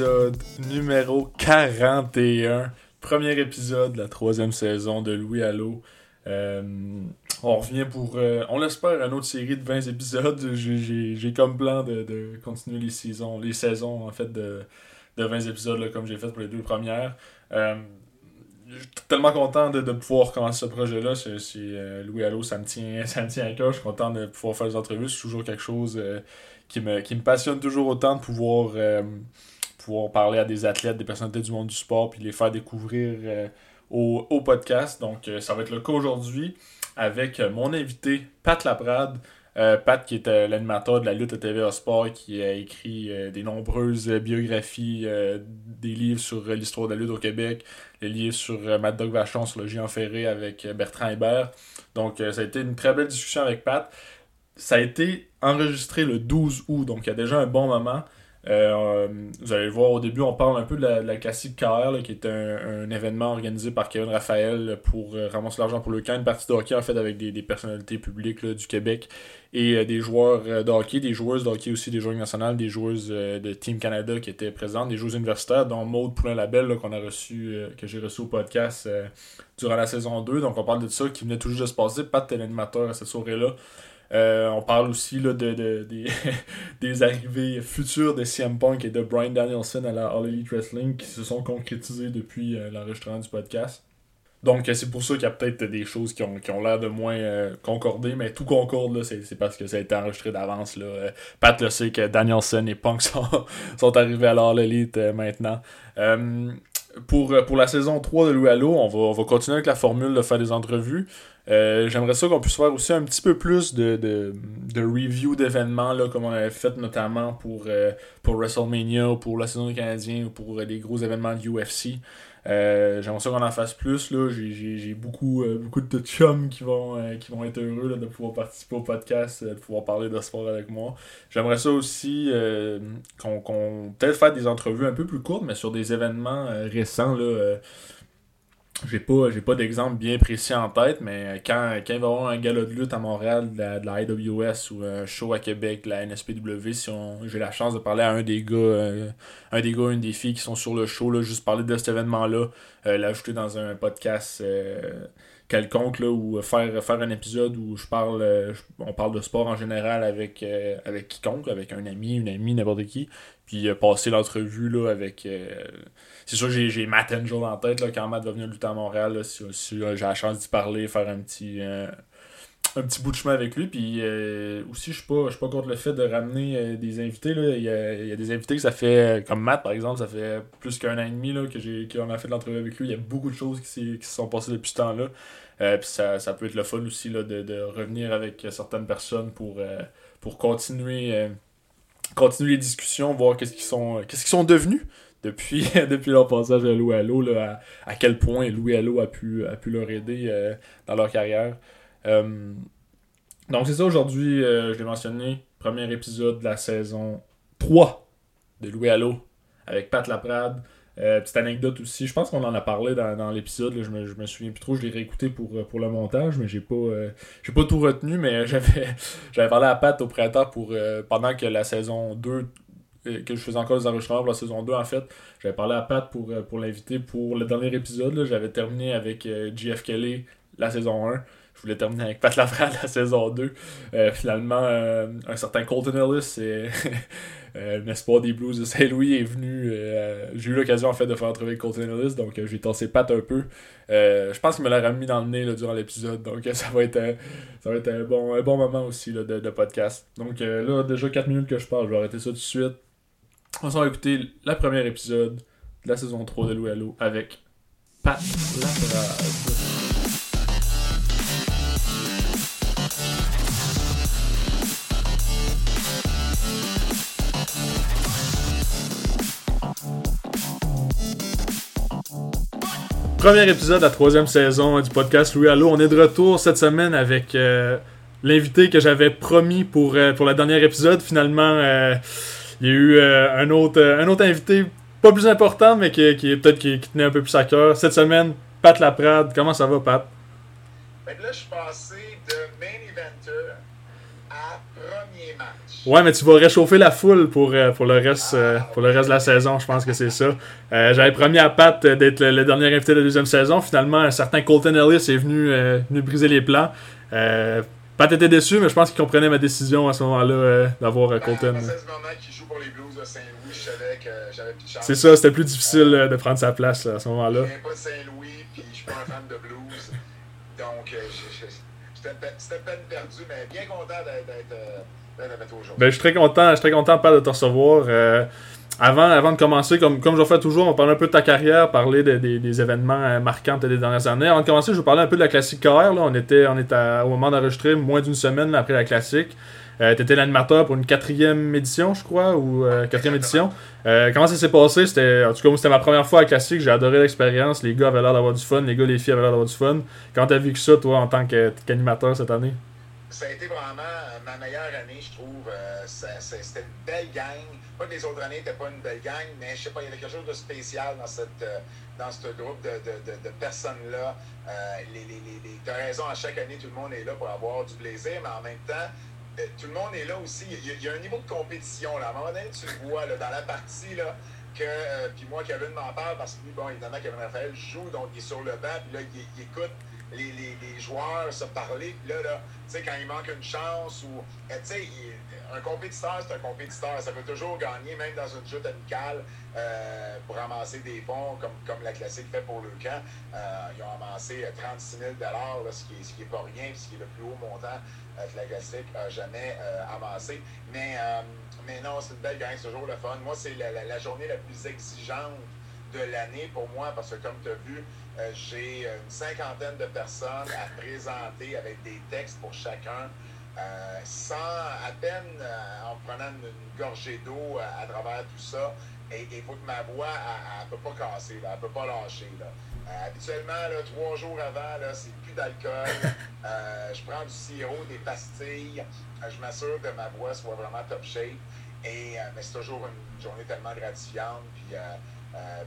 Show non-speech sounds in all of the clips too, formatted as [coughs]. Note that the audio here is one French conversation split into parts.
épisode numéro 41. Premier épisode de la troisième saison de Louis Allo. Euh, on revient pour, euh, on l'espère, une autre série de 20 épisodes. J'ai comme plan de, continuer les saisons, les saisons en fait de, de 20 épisodes comme j'ai fait pour les deux premières. Euh, je suis tellement content de, pouvoir commencer ce projet-là. Louis Allo, ça me tient, [laughs] ça me tient à cœur. Je suis content de pouvoir faire des entrevues. C'est toujours quelque chose qui me, passionne toujours autant de pouvoir, pouvoir parler à des athlètes, des personnalités du monde du sport, puis les faire découvrir euh, au, au, podcast. Donc, euh, ça va être le cas aujourd'hui avec mon invité, Pat Laprade. Pat, qui est l'animateur de la lutte à TVA Sport, qui a écrit des nombreuses biographies, des livres sur l'histoire de la lutte au Québec, des livres sur Mad Dog Vachon, sur le géant ferré avec Bertrand Hébert. Donc, ça a été une très belle discussion avec Pat ça a été enregistré le 12 août, donc il y a déjà un bon moment. Euh, vous allez le voir au début, on parle un peu de la, classique KR, qui est un, événement organisé par Kevin Raphaël pour euh, ramasser l'argent pour le camp, une partie de hockey en fait avec des, personnalités publiques du Québec et euh, des joueurs de hockey, des joueuses de hockey aussi, des joueurs nationales, des joueuses de Team Canada qui étaient présentes, des joueuses universitaires, dont Maude Poulin-Labelle qu'on a reçu, que j'ai reçu au podcast durant la saison 2. Donc on parle de ça qui venait tout juste de se passer. Pat l'animateur à cette soirée-là. Euh, on parle aussi là, de, [laughs] des, arrivées futures de CM Punk et de Brian Danielson à la All Elite Wrestling qui se sont concrétisées depuis euh, l'enregistrement du podcast. Donc euh, c'est pour ça qu'il y a peut-être des choses qui ont, l'air de moins concorder, mais tout concorde, c'est, parce que ça a été enregistré d'avance. Là. Pat le sait que Danielson et Punk [laughs] sont, sont arrivés à l'All Elite maintenant. pour, pour la saison 3 de Louis Allo, on va, on va continuer avec la formule de faire des entrevues. Euh, j'aimerais ça qu'on puisse faire aussi un petit peu plus de, de, de review d'événements, comme on avait fait notamment pour, euh, pour WrestleMania, pour la saison des Canadiens ou pour les gros événements de UFC. Euh, j'aimerais ça qu'on en fasse plus. Là. J'ai, beaucoup, beaucoup de chums qui vont, qui vont être heureux de pouvoir participer au podcast, de pouvoir parler de sport avec moi. J'aimerais ça aussi qu'on, qu'on peut-être faire des entrevues un peu plus courtes, mais sur des événements récents. Là, j'ai pas, j'ai pas d'exemple bien précis en tête, mais quand, quand il va y avoir un gala de lutte à Montréal de la, IWS ou un show à Québec de la NSPW, si j'ai la chance de parler à un des gars, euh, un des gars, une des filles qui sont sur le show, là, juste parler de cet événement-là, euh, l'ajouter dans un podcast euh, quelconque là, ou faire, faire un épisode où je parle on parle de sport en général avec, avec quiconque, avec un ami, une amie, n'importe qui. Puis passer l'entrevue là avec c'est sûr que j'ai Matt Angel en tête là, quand Matt va venir lutter à Montréal. si, j'ai la chance d'y parler, faire un petit, euh, un petit bout de chemin avec lui. Puis euh, aussi, je suis pas, contre le fait de ramener euh, des invités. Là. Il, y a, des invités que ça fait, comme Matt par exemple, ça fait plus qu'un an et demi là, que j'ai qu'on a fait l'entrevue avec lui. Il y a beaucoup de choses qui, qui se sont passées depuis ce temps-là. puis ça, ça, peut être le fun aussi là, de, de revenir avec certaines personnes pour, pour continuer, continuer les discussions, voir qu'est-ce sont, qu'est-ce qu'ils sont devenus depuis, [laughs] depuis leur passage à Louis Allo, là, à, quel point Louis Allo a pu, a pu leur aider euh, dans leur carrière. Euh, donc c'est ça aujourd'hui, euh, je l'ai mentionné, premier épisode de la saison 3 de Louis Allo avec Pat Laprade. petite anecdote aussi, je pense qu'on en a parlé dans, l'épisode, je me, je me souviens plus trop, je l'ai réécouté pour, pour le montage, mais j'ai pas j'ai pas tout retenu, mais [laughs] j'avais j'avais parlé à Pat au printemps pour pendant que la saison 2 que je faisais encore des enregistrements pour la saison 2 en fait. J'avais parlé à Pat pour, euh, pour l'inviter pour le dernier épisode. J'avais terminé avec euh, GF Kelly la saison 1. Je voulais terminer avec Pat Lafrade la saison 2. Euh, finalement, un certain Colton Ellis, [laughs] n'est-ce pas, des Blues de Saint-Louis est venu. j'ai eu l'occasion en fait de faire trouver Colton Ellis, donc j'ai tassé Pat un peu. je pense qu'il me l'a remis dans le nez durant l'épisode, donc [laughs] ça va être, ça va être un, bon, un bon moment aussi de, de, podcast. Donc là, déjà 4 minutes que je parle, je vais arrêter ça tout de suite. On va écouter le premier épisode de la saison 3 de Louis Allo avec Pat. Premier épisode de la troisième saison du podcast Louis Allo. On est de retour cette semaine avec euh, l'invité que j'avais promis pour, euh, pour le dernier épisode. Finalement, euh, il y a eu euh, un, autre, euh, un autre invité, pas plus important, mais qui, qui peut-être qui, tenait un peu plus à cœur. Cette semaine, Pat Laprade. Comment ça va, Pat? Ben là, je suis passé de main eventer à premier match. Ouais, mais tu vas réchauffer la foule pour, euh, pour, le, reste, euh, pour le reste de la saison, je pense que c'est ça. Euh, J'avais promis à Pat d'être le, dernier invité de la deuxième saison. Finalement, un certain Colton Ellis est venu, venu briser les plans. Pat était déçu, mais je pense qu'il comprenait ma décision à ce moment-là d'avoir ben, Colton. C'est ça, c'était plus difficile de prendre sa place à ce moment-là. Je viens pas de Saint-Louis, puis je suis pas un fan de blues. Donc, c'était peine perdue, mais bien content d'être euh, avec toi aujourd'hui. Ben, je suis très content, je suis très content de te recevoir. Euh, avant, avant de commencer, comme, comme je fais toujours, on parle un peu de ta carrière, parler des événements euh, marquants des dernières années. Avant de commencer, je vais parler un peu de la classique KR. Là. On était, on était au moment d'enregistrer moins d'une semaine après la classique. Euh, tu étais l'animateur pour une quatrième édition, je crois, ou euh, quatrième édition. Euh, comment ça s'est passé? En tout cas, c'était ma première fois à Classique. J'ai adoré l'expérience. Les gars avaient l'air d'avoir du fun. Les gars, les filles avaient l'air d'avoir du fun. Comment t'as vécu ça, toi, en tant qu'animateur cette année? Ça a été vraiment ma meilleure année, je trouve. c'était une belle gang. Pas que les autres années n'étaient pas une belle gang, mais je sais pas, il y avait quelque chose de spécial dans, cette, dans ce groupe de, de, de, personnes-là. les, tu as raison, à chaque année, tout le monde est là pour avoir du plaisir, mais en même temps, euh, tout le monde est là aussi. Il y, a, un niveau de compétition. Là. À un moment donné, tu le vois là, dans la partie là, que. Euh, puis moi, Kevin m'en parle parce que bon, évidemment, Kevin Raphaël joue, donc il est sur le banc, puis là, il, écoute les, les, les, joueurs se parler. Puis là, là tu sais, quand il manque une chance ou. Euh, tu sais, un compétiteur, c'est un compétiteur. Ça peut toujours gagner, même dans une chute amicale, euh, pour ramasser des fonds, comme, la classique fait pour le camp. Euh, ils ont amassé 36 000 ce qui n'est ce qui est pas rien, ce qui est le plus haut montant que la classique n'a jamais amassé. Mais, non, c'est une belle gang, c'est toujours le fun. Moi, c'est la, journée la plus exigeante de l'année pour moi, parce que comme tu as vu, j'ai une cinquantaine de personnes à présenter avec des textes pour chacun. Euh, sans à peine euh, en prenant une, gorgée d'eau à, travers tout ça. Et il faut que ma voix, elle ne peut pas casser, elle ne peut pas lâcher. Là. Euh, habituellement, là, trois jours avant, c'est plus d'alcool. [laughs] je prends du sirop, des pastilles. je m'assure que ma voix soit vraiment top shape. Et, mais c'est toujours une journée tellement gratifiante. Puis,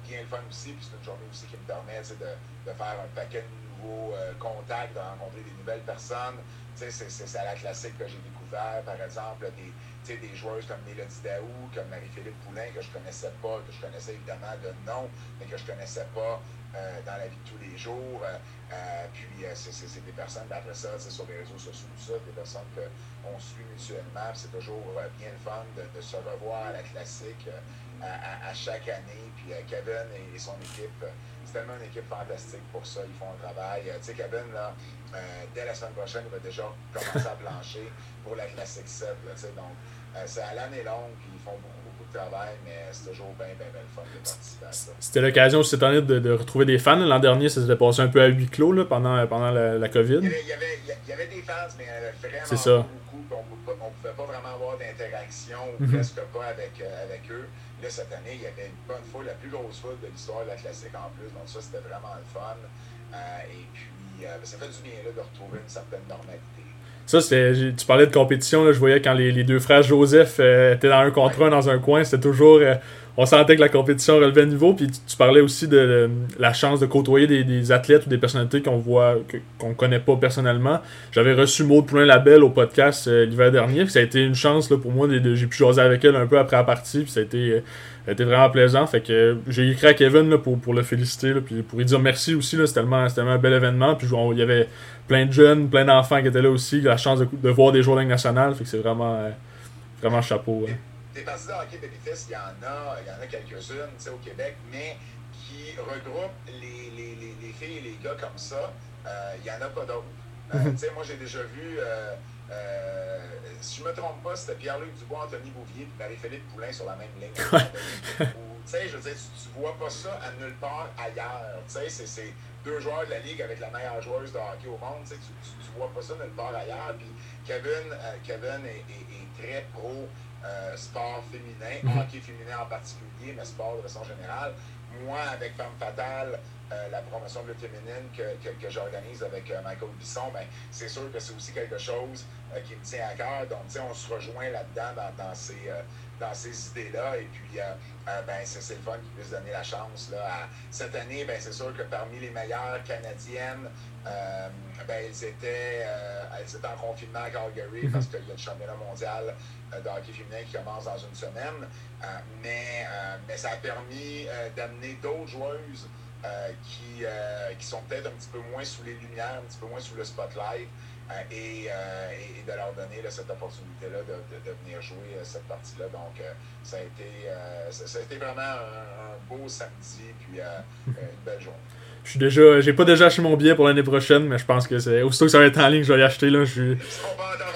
bien le fun aussi. Puis c'est une journée aussi qui me permet de, de faire un paquet de nouveaux contacts, de rencontrer des nouvelles personnes. C'est à la classique que j'ai découvert, par exemple, des, des joueuses comme Mélodie Daou, comme Marie-Philippe Poulain, que je connaissais pas, que je connaissais évidemment de nom, mais que je connaissais pas euh, dans la vie de tous les jours. Euh, euh, puis c'est des personnes, après ça, sur les réseaux sociaux, ça, des personnes qu'on suit mutuellement. C'est toujours bien le fun de, se revoir à la classique à, chaque année. Puis Kevin et, son équipe, c'est tellement une équipe fantastique pour ça. Ils font un travail. tu sais, Kevin, là, euh, dès la semaine prochaine, il va déjà commencer à plancher pour la Classic 7. donc, euh, c'est à l'année longue, puis ils font beaucoup, beaucoup de travail, mais c'est toujours bien, bien, bien le fun de participer à ça. C'était l'occasion cette année de, de, retrouver des fans. L'an dernier, ça s'était passé un peu à huis clos là, pendant, pendant la, la COVID. Il y, avait, il, y avait, des fans, mais vraiment c'est ça. beaucoup. On ne pouvait pas vraiment avoir d'interaction, ou mm-hmm. presque pas avec, euh, avec eux. Là, cette année, il y avait une bonne foule, la plus grosse foule de l'histoire de la classique en plus. Donc ça, c'était vraiment le fun. et puis, euh, ça fait du bien de retrouver une certaine normalité. Ça, tu parlais de compétition, là, je voyais quand les, deux frères Joseph euh, étaient dans un contre un dans un coin, c'était toujours. Euh, on sentait que la compétition relevait le niveau. Puis tu, parlais aussi de, la chance de côtoyer des, athlètes ou des personnalités qu'on voit, qu'on connaît pas personnellement. J'avais reçu Maud Poulain Labelle au podcast l'hiver dernier. ça a été une chance là, pour moi. J'ai pu jaser avec elle un peu après la partie. Puis ça a été été vraiment plaisant. Fait que j'ai écrit à Kevin là, pour, pour le féliciter, là, puis pour lui dire merci aussi. C'était tellement, tellement un bel événement. Puis il y avait plein de jeunes, plein d'enfants qui étaient là aussi. La chance de, voir des joueurs de nationale. Fait que c'est vraiment, euh, vraiment chapeau. Hein. Des parties de hockey bénéfice, il y en a, il y en a quelques-unes au Québec, mais qui regroupent les, les, les, les, filles et les gars comme ça. Euh, il n'y en a pas d'autres. [laughs] Euh, moi, j'ai déjà vu euh, si je ne me trompe pas, c'était Pierre-Luc Dubois, Anthony Bouvier et Marie-Philippe Poulain sur la même ligne. je veux dire, tu, ne vois pas ça à nulle part ailleurs. C'est deux joueurs de la ligue avec la meilleure joueuse de hockey au monde. Tu, ne vois pas ça nulle part ailleurs. Puis Kevin, euh, Kevin est, très pro euh, sport féminin, mm-hmm. hockey féminin en particulier, mais sport de façon générale. moi, avec Femme Fatale, la promotion de féminine que, que, j'organise avec Michael Bisson, ben, c'est sûr que c'est aussi quelque chose qui me tient à cœur. Donc, on se rejoint là-dedans dans, dans, ces, dans ces idées-là. Et puis, ben, c'est le fun qu'ils puissent donner la chance. Là, Cette année, ben, c'est sûr que parmi les meilleures Canadiennes, euh, ben, elles, étaient, euh, elles étaient en confinement à Calgary mhm. parce qu'il y a le championnat mondial euh, de hockey féminin qui commence dans une semaine. mais, mais ça a permis d'amener d'autres joueuses qui, qui sont peut-être un petit peu moins sous les lumières, un petit peu moins sous le spotlight. Et, et, de leur donner cette opportunité-là de, de, venir jouer cette partie-là. Donc, ça, a été, ça, a été vraiment un, un beau samedi, puis [laughs] une belle journée. Je suis déjà, j'ai pas déjà acheté mon billet pour l'année prochaine, mais je pense que c'est aussitôt que ça va être en ligne, je vais l'acheter là. Je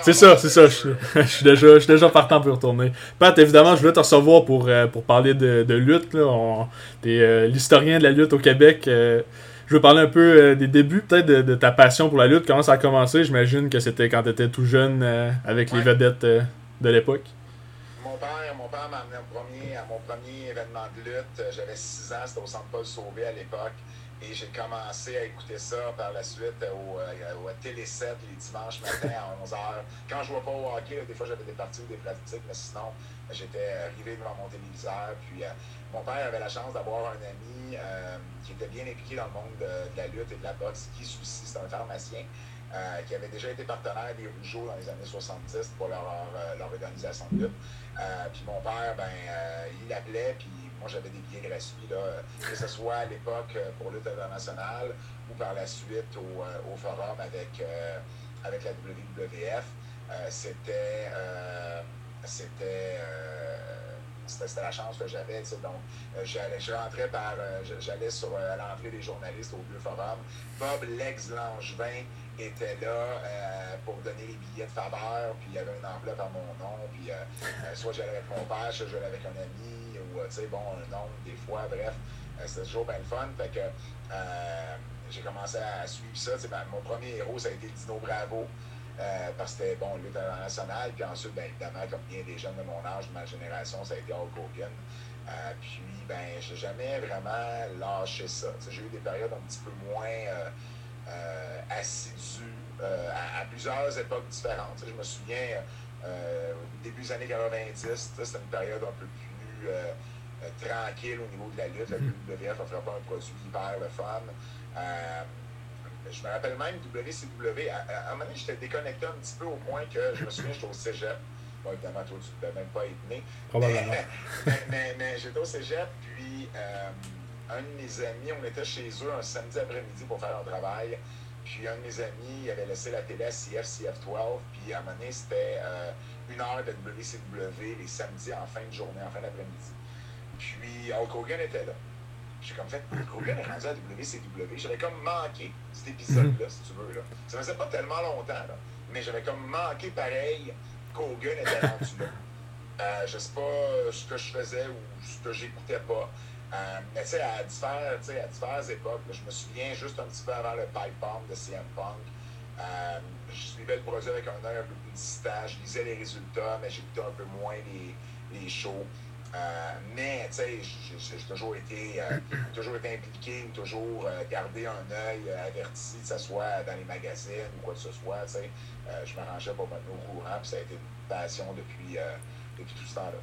C'est ça, c'est ça. [laughs] Je, suis déjà, je suis déjà partant pour retourner. Pat, évidemment, je voulais te recevoir pour, euh, pour parler de, de lutte. Là. T'es euh, l'historien de la lutte au Québec. Euh, je veux parler un peu des débuts, peut-être de, ta passion pour la lutte. Comment ça a commencé? J'imagine que c'était quand tu étais tout jeune avec les vedettes de l'époque. Mon père, mon père m'a amené premier, à mon premier événement de lutte. J'avais 6 ans, c'était au Centre Paul Sauvé à l'époque. Et j'ai commencé à écouter ça par la suite au, euh, Télé 7 les dimanches matin à 11h. Quand je ne vois pas au hockey, des fois j'avais des parties ou des pratiques, mais sinon j'étais arrivé devant mon téléviseur. Puis euh, mon père avait la chance d'avoir un ami euh, qui était bien impliqué dans le monde de, la lutte et de la boxe, qui souci, c'est un pharmacien. qui avait déjà été partenaire des Rougeaux dans les années 70 pour leur, leur, organisation de lutte. puis mon père, ben, il l'appelait, puis moi, j'avais des billets gratuits, là, que ce soit à l'époque euh, pour lutte internationale ou par la suite au, euh, au forum avec, euh, avec la WWF. c'était c'était c'était la chance que j'avais. Donc, je rentrais par. J'allais sur l'entrée des journalistes au Bleu Forum. Bob Lex Langevin était là pour donner les billets de faveur, puis il y avait une enveloppe à mon nom, puis soit j'allais avec mon père, soit j'allais avec un ami, tu sais, bon, un nom, des fois, bref, euh, c'était toujours bien le fun. Fait que euh, j'ai commencé à suivre ça. Ben, mon premier héros, ça a été Dino Bravo. Euh, parce que c'était bon, lutte internationale. Puis ensuite, ben, évidemment, comme bien des jeunes de mon âge, de ma génération, ça a été Hulk Hogan. puis, ben, j'ai jamais vraiment lâché ça. J'ai eu des périodes un petit peu moins assidues à, plusieurs époques différentes. je me souviens, début des années 90, c'était une période un peu plus euh, tranquille au niveau de la lutte. La WWF offrait pas un produit hyper le fun. Euh, je me rappelle même WCW. À, un moment donné, j'étais déconnecté un petit peu au point que je me souviens, j'étais au cégep. Bon, évidemment, toi, tu ne devais même pas être né. Probablement. Mais, mais, j'étais au cégep, puis euh, un de mes amis, on était chez eux un samedi après-midi pour faire un travail. Puis un de mes amis, il avait laissé la télé à CF, CF12. Puis à un moment donné, c'était une heure de WCW les samedis en fin de journée, en fin d'après-midi. Puis Hulk Hogan était là. J'ai comme fait, Hulk Hogan est rendu à WCW. J'avais comme manqué cet épisode-là, si tu veux. Là. Ça faisait pas tellement longtemps, là. mais j'avais comme manqué pareil qu'Hogan était rendu là. Euh, je sais pas ce que je faisais ou ce que j'écoutais pas. Euh, mais tu sais, à, différentes, à diverses époques, je me souviens juste un petit peu avant le pipe bomb de CM Punk. Euh, je suivais le projet avec un œil un peu plus distant. Je lisais les résultats, mais j'écoutais un peu moins les, les shows. Euh, mais, tu sais, j'ai toujours été, euh, [coughs] toujours été impliqué, toujours euh, gardé un œil averti, que ce soit dans les magazines ou quoi que ce soit, tu sais. je m'arrangeais pour mettre au courant, puis ça a été une passion depuis, depuis tout ce temps-là.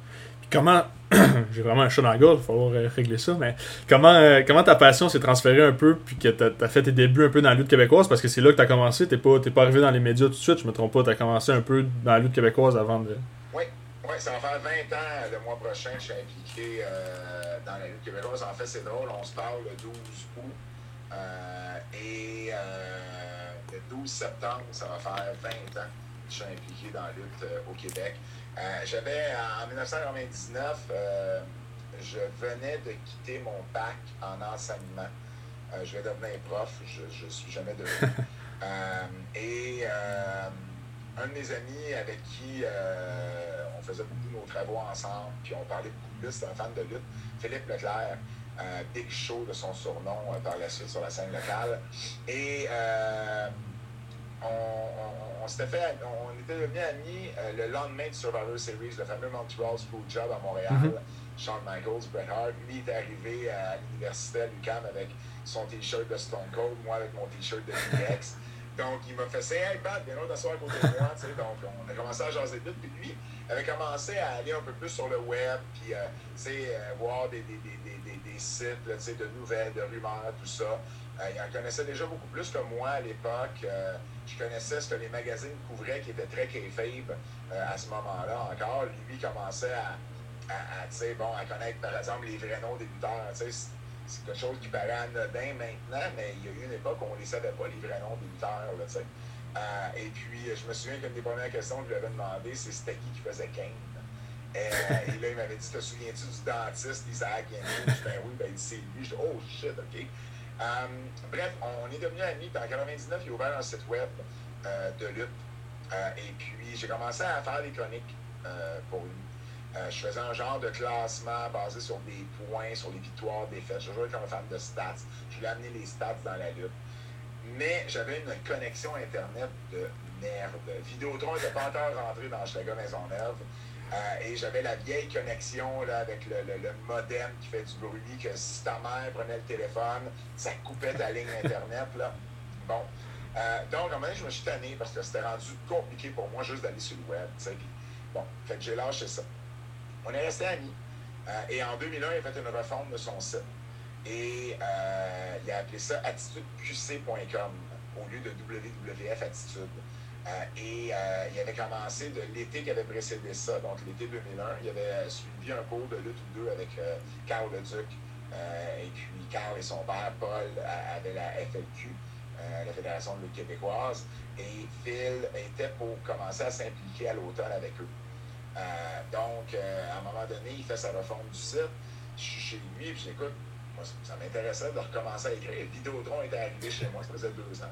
Comment, [clears throat] j'ai vraiment un chat dans la gorge, il va falloir régler ça, mais comment, comment ta passion s'est transférée un peu, puis que tu as, fait tes débuts un peu dans la lutte québécoise, parce que c'est là que tu as commencé, tu pas, pas arrivé dans les médias tout de suite, je me trompe pas, tu as commencé un peu dans la lutte québécoise avant de. Oui, oui, ça va faire 20 ans le mois prochain je suis impliqué euh, dans la lutte québécoise. En fait, c'est drôle, on se parle le 12 août. Euh, et euh, le 12 septembre, ça va faire 20 ans que je suis impliqué dans la lutte au Québec. J'avais, en 1999, je venais de quitter mon bac en enseignement. je vais devenir prof, je ne suis jamais devenu. [laughs] et un de mes amis avec qui euh, on faisait beaucoup de nos travaux ensemble, puis on parlait beaucoup de lutte, c'était un fan de lutte, Philippe Leclerc, euh, Big Show de son surnom euh, par la suite sur la scène locale. Et on, s'était fait, on était devenus amis le lendemain du Survivor Series, le fameux Montreal School Job à Montréal. Mm-hmm. Shawn Michaels, Bret Hart, lui est arrivé à l'université à l'UQAM avec son t-shirt de Stone Cold, moi avec mon t-shirt de DX. [laughs] Donc, il m'a fait ça, hey Pat, viens là t'asseoir à côté de moi. Donc, on a commencé à jaser vite. Puis lui avait commencé à aller un peu plus sur le web, puis euh, euh, voir des, des, des, des sites là, de nouvelles, de rumeurs, tout ça. Euh, il en connaissait déjà beaucoup plus que moi à l'époque. je connaissais ce que les magazines couvraient qui était très kayfabe à ce moment-là encore. Lui commençait à, bon, à connaître, par exemple, les vrais noms des lutteurs c'est quelque chose qui paraît anodin maintenant, mais il y a eu une époque où on ne les savait pas, les vrais noms des lutteurs. Euh, et puis, je me souviens qu'une des premières questions que je lui avais demandé, c'est c'était qui qui faisait Kane? Euh, et, là, il m'avait dit Te souviens-tu du dentiste Isaac dis Ben oui, ben c'est lui. Je dis Oh shit, ok. Euh, bref, on, est devenus amis. En 99, il a ouvert un site web de lutte. et puis, j'ai commencé à faire des chroniques pour lui. Euh, je faisais un genre de classement basé sur des points, sur les victoires, des défaites. Je jouais comme un fan de stats. Je voulais amener les stats dans la lutte. Mais j'avais une connexion Internet de merde. Vidéotron n'était pas encore rentré dans Schlager Maisonneuve. Euh, et j'avais la vieille connexion là, avec le, modem qui fait du bruit, que si ta mère prenait le téléphone, ça coupait ta ligne Internet. Là. Bon. Euh, donc, à un moment donné, je me suis tanné parce que c'était rendu compliqué pour moi juste d'aller sur le web. bon, fait que j'ai lâché ça. On est resté amis. Euh, et en 2001, il a fait une refonte de son site. Et il a appelé ça attitudeqc.com au lieu de WWF Attitude. Euh, et il avait commencé de l'été qui avait précédé ça, donc l'été 2001. Il avait suivi un cours de lutte ou deux avec Carl Leduc. et puis Carl et son père, Paul, avaient la FLQ, la Fédération de lutte québécoise. Et Phil était pour commencer à s'impliquer à l'automne avec eux. Euh, donc, euh, à un moment donné, il fait sa refonte du site. Je suis chez lui, puis j'écoute. Moi, ça m'intéressait de recommencer à écrire. Vidéotron était arrivé chez moi, ça faisait deux ans.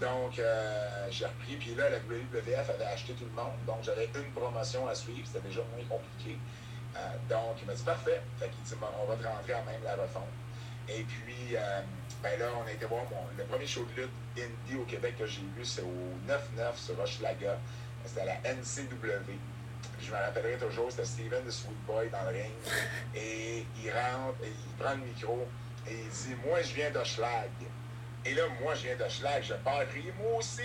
Donc, euh, j'ai repris. Puis là, la WWF avait acheté tout le monde. Donc, j'avais une promotion à suivre. C'était déjà moins compliqué. donc, il m'a dit parfait. Fait qu'il dit on va te rentrer en même la refonte. Et puis, ben là, on a été voir mon, le premier show de lutte indie au Québec que j'ai vu, c'est au 9-9 sur Hochelaga. C'était à la NCW je me rappellerai toujours, c'était Steven the Sweet Boy dans le ring. [laughs] Et il rentre, et il prend le micro et il dit Moi, je viens d'Oschlag. Et là, moi, je viens d'Oschlag, je pars crier Moi aussi.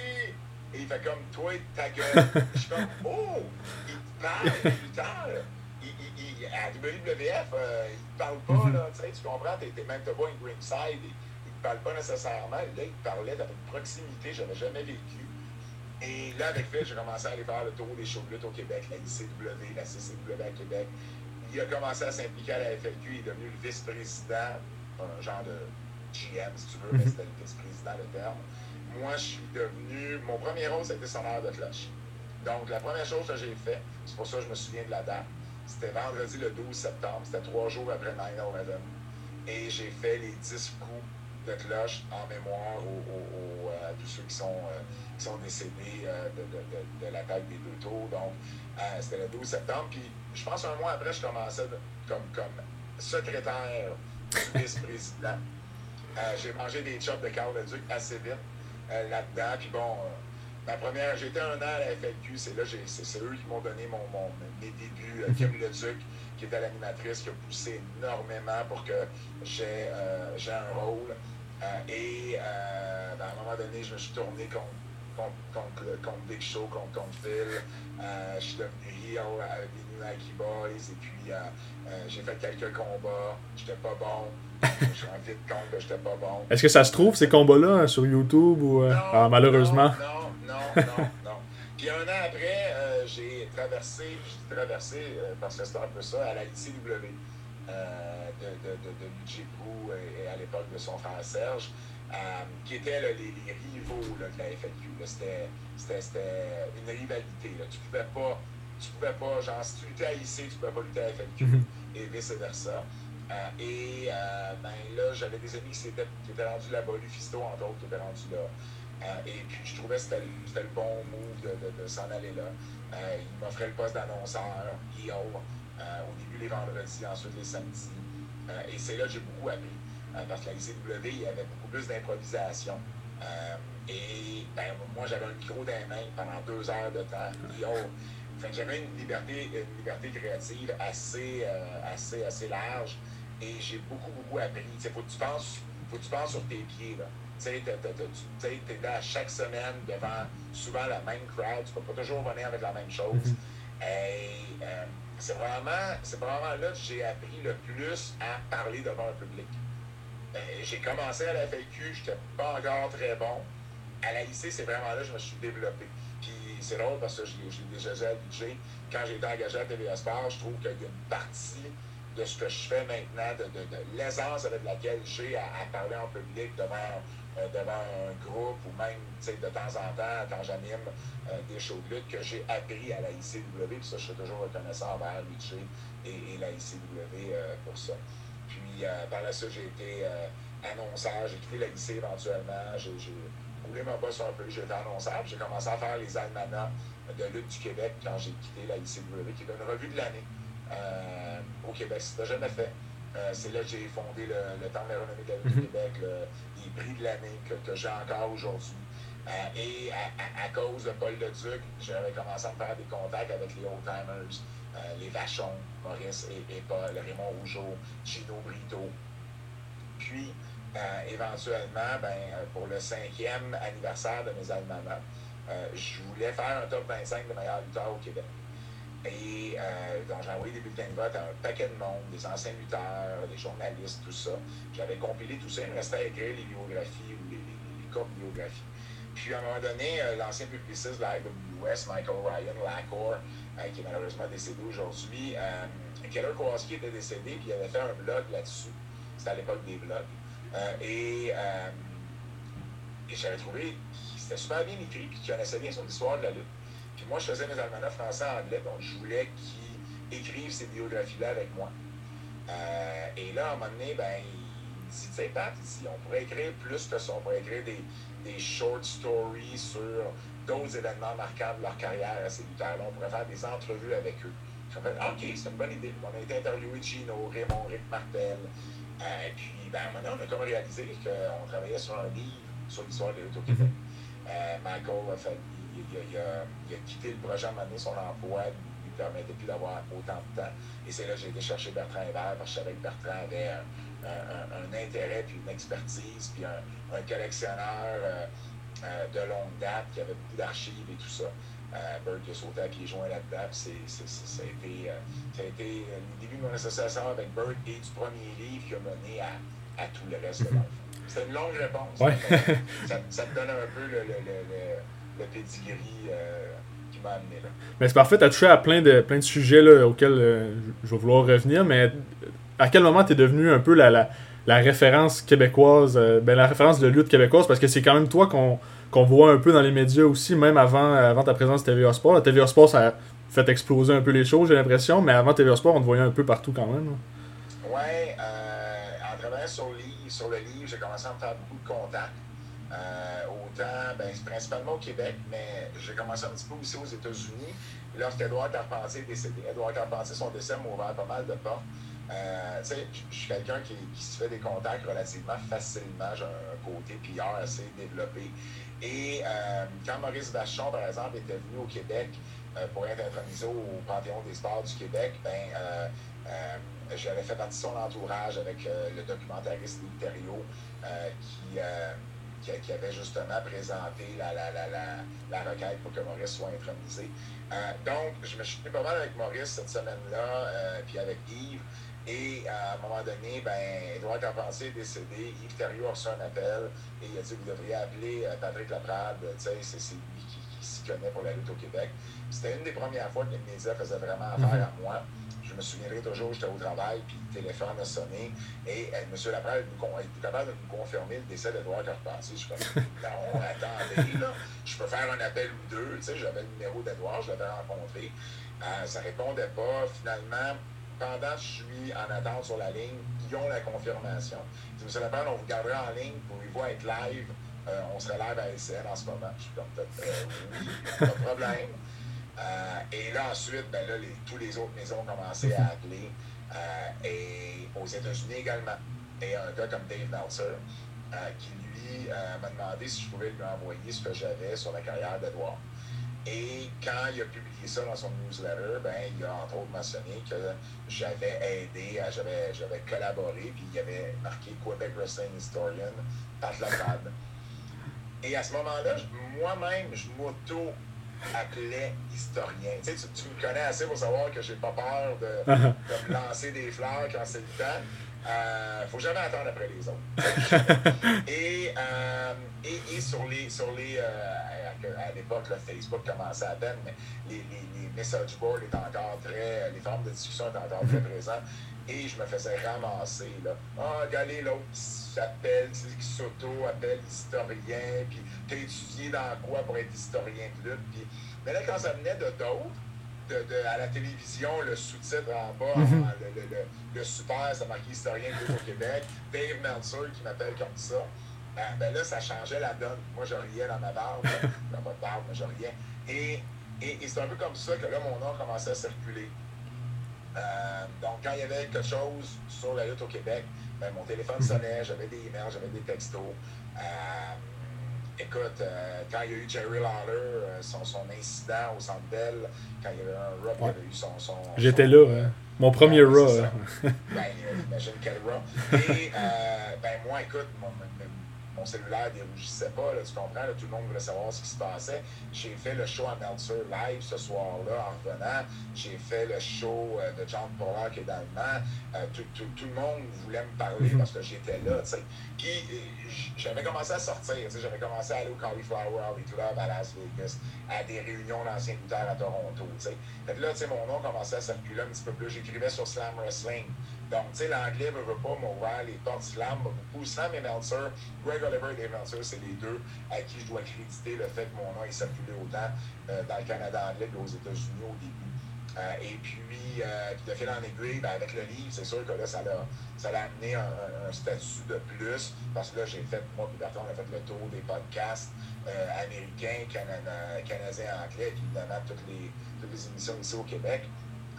Et il fait comme Toi, ta gueule. je suis comme Oh Il te parle plus tard. Il, il, à WWF, euh, il te parle pas, mm-hmm. là, tu comprends, t'es, même pas une ringside, il, il te parle pas nécessairement. Là, il parlait une proximité, j'avais jamais vécu. Et là, avec Phil, j'ai commencé à aller faire le tour des shows de lutte au Québec, la ICW, la CCW à Québec. Il a commencé à s'impliquer à la FLQ, il est devenu le vice-président, un genre de GM, si tu veux, mais mhm. c'était le vice-président le terme. Moi, je suis devenu. Mon premier rôle, c'était sonneur de cloche. Donc, la première chose que j'ai fait, c'est pour ça que je me souviens de la date, c'était vendredi le 12 septembre, c'était trois jours après 9-11. Et j'ai fait les 10 coups de cloche en mémoire aux, à tous ceux qui sont. Euh, sont décédés euh, de, de, de, l'attaque des deux tours. Donc, euh, c'était le 12 septembre. Puis, je pense un mois après, je commençais comme, comme secrétaire du vice-président. Euh, j'ai mangé des chops de Carl Duc assez vite là-dedans. Puis bon, ma première, j'étais un an à la FLQ, c'est là, c'est eux qui m'ont donné mon, mon, mes débuts. Kim Leduc, qui était l'animatrice, qui a poussé énormément pour que j'ai un rôle. et ben, à un moment donné, je me suis tourné contre contre, contre, Big Show, contre, contre Phil. Euh, je suis devenu heel avec les New Nike Boys et puis euh, euh, j'ai fait quelques combats. J'étais pas bon. Bon. Est-ce que ça se trouve, ces combats-là, hein, sur YouTube ou ah, malheureusement? Non, non, non, non. Puis un an après, j'ai traversé, j'ai traversé, parce que c'était un peu ça, à la ICW de, de, de, de Luigi et, à l'époque de son frère Serge. Euh, qui étaient les, les, rivaux de la FLQ. C'était une rivalité. Là. Tu pouvais pas, tu pouvais pas, genre, si tu luttais à IC, tu pouvais pas lutter à la FLQ, mhm. et vice-versa. Euh, et euh, ben, là, j'avais des amis qui étaient, rendus là-bas, Lufisto, entre autres, qui étaient rendus là. et puis, je trouvais que c'était le bon move de, s'en aller là. il m'offrait le poste d'annonceur, heel, au début les vendredis, ensuite les samedis. et c'est là que j'ai beaucoup appris. Euh, parce qu'à l'ICW, il y avait beaucoup plus d'improvisation. et ben, moi, j'avais un micro dans les mains pendant deux heures de temps. j'avais une liberté, une liberté créative assez, assez, assez large et j'ai beaucoup, beaucoup appris. Il faut que tu penses, faut que tu penses sur tes pieds. Là. Tu sais, es là chaque semaine devant souvent la même crowd. Tu ne peux pas toujours venir avec la même chose. Mm-hmm. Et euh, c'est vraiment, vraiment là que j'ai appris le plus à parler devant un public. Euh, j'ai commencé à la FAQ, je n'étais pas encore très bon. À la IC, c'est vraiment là que je me suis développé. Puis c'est drôle parce que j'ai déjà dit à DJ, quand j'ai été engagé à TVA Sport, je trouve qu'il y a une partie de ce que je fais maintenant, de, l'aisance avec laquelle j'ai à, parler en public devant, euh, devant un groupe ou même de temps en temps quand j'anime euh, des shows de lutte que j'ai appris à la ICW. Puis ça, je suis toujours reconnaissant envers et, et, la ICW euh, pour ça. Puis par la suite, j'ai été annonceur, j'ai quitté la IC éventuellement. J'ai roulé mon boss un peu, j'ai été annonceur. J'ai commencé à faire les almanachs de lutte du Québec quand j'ai quitté la ICW, qui est une revue de l'année. Euh, au Québec. C'était jamais fait. Euh, c'est là que j'ai fondé le, le Temple aéronautique de la du mhm. Québec, les prix de l'année que, j'ai encore aujourd'hui. Euh, et à, cause de Paul Leduc, j'avais commencé à faire des contacts avec les old-timers, les Vachons, Maurice et, Paul, Raymond Rougeau, Gino Brito. Puis, éventuellement, ben, pour le cinquième anniversaire de mes almanachs, je voulais faire un top 25 de meilleurs lutteurs au Québec. Et euh, donc, j'ai envoyé des bulletins de vote à un paquet de monde, des anciens lutteurs, des journalistes, tout ça. J'avais compilé tout ça. Il me restait à écrire les biographies ou les, les, courtes biographies. Puis, à un moment donné, euh, l'ancien publiciste de la IWS, Michael Ryan Lacor, euh, qui est malheureusement décédé aujourd'hui, euh, Keller Kowalski était décédé, puis il avait fait un blog là-dessus. C'était à l'époque des blogs. et, et j'avais trouvé qu'il était super bien écrit, puis qu'il connaissait bien son histoire de la lutte moi, je faisais mes almanachs français-anglais, donc je voulais qu'ils écrivent ces biographies-là avec moi. Euh, et là, à un moment donné, ben, il dit, tu sais, Pat, on pourrait écrire plus que ça, on pourrait écrire des, des short stories sur d'autres événements marquants de leur carrière à ces lutteurs-là. On pourrait faire des entrevues avec eux. Je fait, OK, c'est une bonne idée. On a été interviewé Gino, Raymond, Rick Martel. Euh, et puis, ben, maintenant, on a comme réalisé qu'on travaillait sur un livre sur l'histoire de lutte au Québec. Euh, Michael a fait il, a, quitté le projet à un moment donné, son emploi ne lui permettait plus d'avoir autant de temps. Et c'est là que j'ai été chercher Bertrand Hébert, parce que je savais que Bertrand avait un, intérêt, puis une expertise, puis un, collectionneur euh, euh, de longue date qui avait beaucoup d'archives et tout ça. Euh, Bert a sauté à pieds joints là-dedans. ça, a été, ça a été le début de mon association avec Bert et du premier livre qui a mené à, tout le reste de l'enfant. C'est une longue réponse. [laughs] Ça, te donne un peu le le pedigree euh, qui m'a amené là. Mais c'est parfait, tu as touché à plein de, plein de sujets là, auxquels euh, je vais vouloir revenir, mais à quel moment tu es devenu un peu la, la, la référence québécoise, euh, ben, la référence de lutte québécoise, parce que c'est quand même toi qu'on qu'on voit un peu dans les médias aussi, même avant, avant ta présence à TVA Sport. La TVA Sport, ça a fait exploser un peu les choses, j'ai l'impression, mais avant TVA Sport, on te voyait un peu partout quand même. Ouais, en travaillant sur, sur le livre, j'ai commencé à me faire beaucoup de contacts. Euh, autant, ben, principalement au Québec, mais j'ai commencé un petit peu aussi aux États-Unis. Lorsqu'Edouard Carpentier est décédé, Edouard Carpentier, son décès m'a ouvert pas mal de portes. Euh, je suis quelqu'un qui, se fait des contacts relativement facilement. J'ai un côté PR assez développé. Et euh, quand Maurice Vachon, par exemple, était venu au Québec pour être intronisé au Panthéon des sports du Québec, ben, j'avais fait partie de son entourage avec le documentariste Thériault qui qui, avait justement présenté la, la, la, la, requête pour que Maurice soit intronisé. Euh, donc, je me suis pas mal avec Maurice cette semaine-là, euh, puis avec Yves. Et à un moment donné, ben, Edouard Carpentier est décédé, Yves Thériault a reçu un appel et il a dit Vous devriez appeler euh, Patrick Laprade, c'est lui qui, connaît pour la lutte au Québec. C'était une des premières fois que les médias faisaient vraiment affaire à moi je me souviendrai toujours, j'étais au travail, puis le téléphone a sonné, et euh, M. Laprelle est capable de nous confirmer le décès d'Edouard Carpentier. Je suis comme, [laughs] non, attendez, là, je peux faire un appel ou deux, tu sais, j'avais le numéro d'Edouard, je l'avais rencontré, euh, ça répondait pas. Finalement, pendant que je suis en attente sur la ligne, ils ont la confirmation. M. Laprelle, on vous gardera en ligne, pouvez-vous être live? Euh, on serait live à LCN en ce moment. Je suis comme, euh, oui, pas de problème. [laughs] Euh, et là, ensuite, ben là, les, tous les autres maisons ont commencé à appeler. Euh, et aux États-Unis également. Et un gars comme Dave Meltzer, qui lui m'a demandé si je pouvais lui envoyer ce que j'avais sur la carrière d'Edouard. Et quand il a publié ça dans son newsletter, ben, il a entre autres mentionné que j'avais aidé, j'avais, j'avais collaboré, puis il avait marqué Quebec Wrestling Historian, Pat Lacade. [laughs] Et à ce moment-là, moi-même, je m'auto appelais historien. Tu, sais, tu, me connais assez pour savoir que j'ai pas peur de, de, me lancer des fleurs quand c'est le temps. Euh, faut jamais attendre après les autres. [laughs] et, euh, et, et, sur les. Sur les euh, à, l'époque, Facebook commençait à peine, mais les, les, les, message boards étaient encore très. Les formes de discussion étaient encore très présentes. Et je me faisais ramasser. Là. Ah, regardez l'autre qui s'appelle, qui s'auto-appelle historien, puis t'as étudié dans quoi pour être historien de lutte. Puis... Mais là, quand ça venait de d'autres, de, à la télévision, le sous-titre en bas, mhm. le, le, le, super, ça marquait historien de au Québec. Dave Meltzer qui m'appelle comme ça. Ben, ben, là, ça changeait la donne. Moi, je riais dans ma barbe. [laughs] dans de barbe, mais je riais. Et, et, et c'est un peu comme ça que là, mon nom commençait à circuler. Euh, donc, quand il y avait quelque chose sur la lutte au Québec, ben, mon téléphone sonnait, j'avais des emails, j'avais des textos. Euh, Écoute, euh, quand il y a eu Jerry Lawler, euh, son, son, incident au Centre Bell, quand il y avait un Raw, il y avait eu son... son J'étais là, hein. mon premier Raw. Hein. ben, imagine quel Raw. [laughs] Et, ben, moi, écoute, mon, mon cellulaire dérougissait pas, là, tu comprends, tout le monde voulait savoir ce qui se passait. J'ai fait le show à Meltzer live ce soir-là en revenant. J'ai fait le show euh, de John Pollack et d'Allemand. Euh, tout, tout, tout, le monde voulait me parler mhm. parce que j'étais là, tu sais. Puis euh, j'avais commencé à sortir, tu sais, j'avais commencé à aller au Cauliflower Alley Club à Las Vegas, à des réunions d'anciens lutteurs à Toronto, tu sais. Fait que là, tu sais, mon nom commençait à circuler un petit peu plus. J'écrivais sur Slam Wrestling. Donc, tu sais, l'anglais ne veut pas m'ouvrir les portes Slam, beaucoup. Slam et Meltzer, Greg Oliver et Dave Meltzer, c'est les deux à qui je dois créditer le fait que mon nom est circulé autant euh, dans le Canada anglais qu'aux États-Unis au début. Euh, et puis, euh, de fil en aiguille, ben, avec le livre, c'est sûr que là, ça l'a, amené un, un, statut de plus, parce que là, j'ai fait, moi et Bertrand, on a fait le tour des podcasts américains, canadiens, anglais, puis évidemment toutes les, toutes les émissions ici au Québec.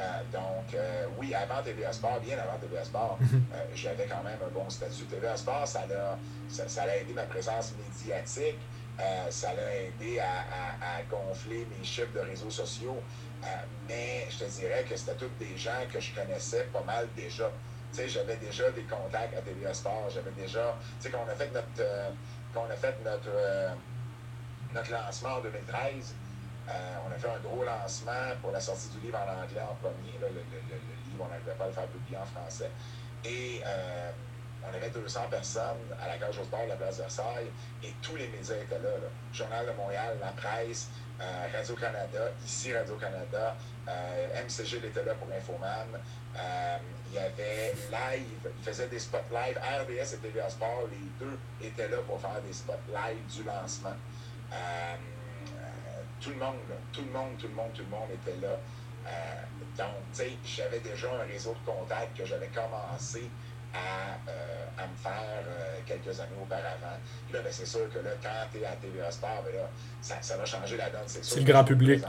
Euh, donc, euh, oui, avant TVA Sport, bien avant TVA Sport, mhm. euh, j'avais quand même un bon statut. TVA Sport, ça a, ça, a aidé ma présence médiatique, ça l'a aidé à, gonfler mes chiffres de réseaux sociaux, mais je te dirais que c'était tous des gens que je connaissais pas mal déjà. Tu sais, j'avais déjà des contacts à TVA Sport, j'avais déjà, tu sais, quand on a fait notre, a fait notre, notre lancement en 2013, euh, on a fait un gros lancement pour la sortie du livre en anglais en premier. le, livre, on n'arrivait pas à le faire publier en français. Et euh, on avait 200 personnes à la cage au sport de la place Versailles et tous les médias étaient là. Journal de Montréal, la presse, euh, Radio-Canada, ici Radio-Canada, MCG était là pour Infoman. il y avait live, il faisait des spots live. RDS et TVA Sport, les deux étaient là pour faire des spots live du lancement tout le monde, tout le monde, tout le monde, tout le monde était là. Euh, donc, tu sais, j'avais déjà un réseau de contacts que j'avais commencé à, euh, à, me faire euh, quelques années auparavant. Puis là, ben, c'est sûr que là, quand tu es à TVA Sport, ben là, ça, ça va changer la donne. C'est le grand public.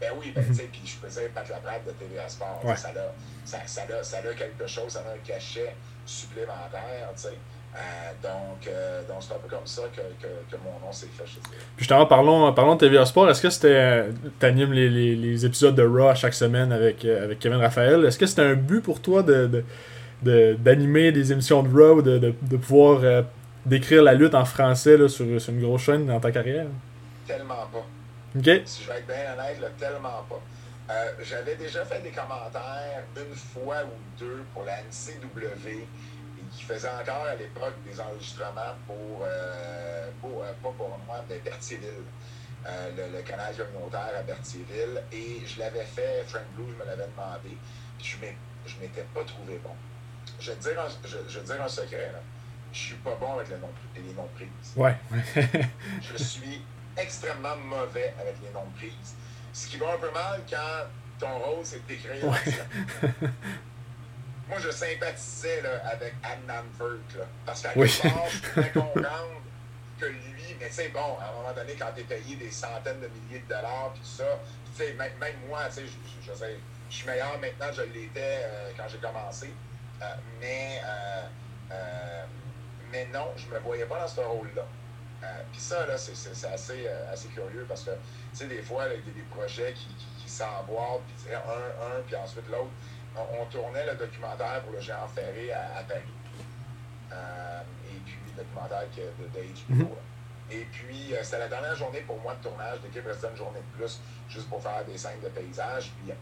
Ben oui, ben, tu sais, puis je faisais Pat Laprade de TVA Sport. Ça, a, ça, ça, a, ça a quelque chose, ça a un cachet supplémentaire, tu sais. Euh, donc, euh, donc c'est un peu comme ça que, que, que mon nom s'est fait, Puis justement, parlons, parlons de TVA Sport. Est-ce que c'était. T'animes les, les, les, épisodes de Raw chaque semaine avec, euh, avec Kevin Raphaël? Est-ce que c'était un but pour toi de, de, d'animer des émissions de Raw, de, de, de pouvoir décrire la lutte en français là, sur, sur, une grosse chaîne dans ta carrière? Tellement pas. OK. Si je vais être bien honnête, là, tellement pas. j'avais déjà fait des commentaires une fois ou deux pour la NCW qui faisait encore à l'époque des enregistrements pour, euh, pour euh, pas pour moi, mais Berthierville. Euh, le, le, canal communautaire à Berthierville. Et je l'avais fait, Frank Blue, je me l'avais demandé. Puis je ne m'étais pas trouvé bon. Je vais te dire un, je, je dire secret. Là. Je suis pas bon avec les noms, les noms prises. Ouais. [laughs] je suis extrêmement mauvais avec les noms prises. Ce qui va un peu mal quand ton rôle, c'est d'écrire ouais. [laughs] moi, je sympathisais là, avec Adnan Vert, parce qu'à oui. quelque part, je pouvais comprendre que lui, mais tu sais, bon, à un moment donné, quand tu es payé des centaines de milliers de dollars, puis tout ça, tu sais, même, même, moi, tu sais, je, je, je, suis meilleur maintenant que je l'étais euh, quand j'ai commencé, euh, mais, euh, mais non, je ne me voyais pas dans ce rôle-là. Puis ça, là, c'est assez, assez curieux parce que, tu sais, des fois, il y a des projets qui, qui, qui s'emboîtent, puis un, un, puis ensuite l'autre. On, tournait le documentaire pour le géant ferré à, Paris. Euh, et puis, le documentaire de, de HBO. Mm-hmm. Et puis, c'était la dernière journée pour moi de tournage. L'équipe restait une journée de plus juste pour faire des scènes de paysage. Puis,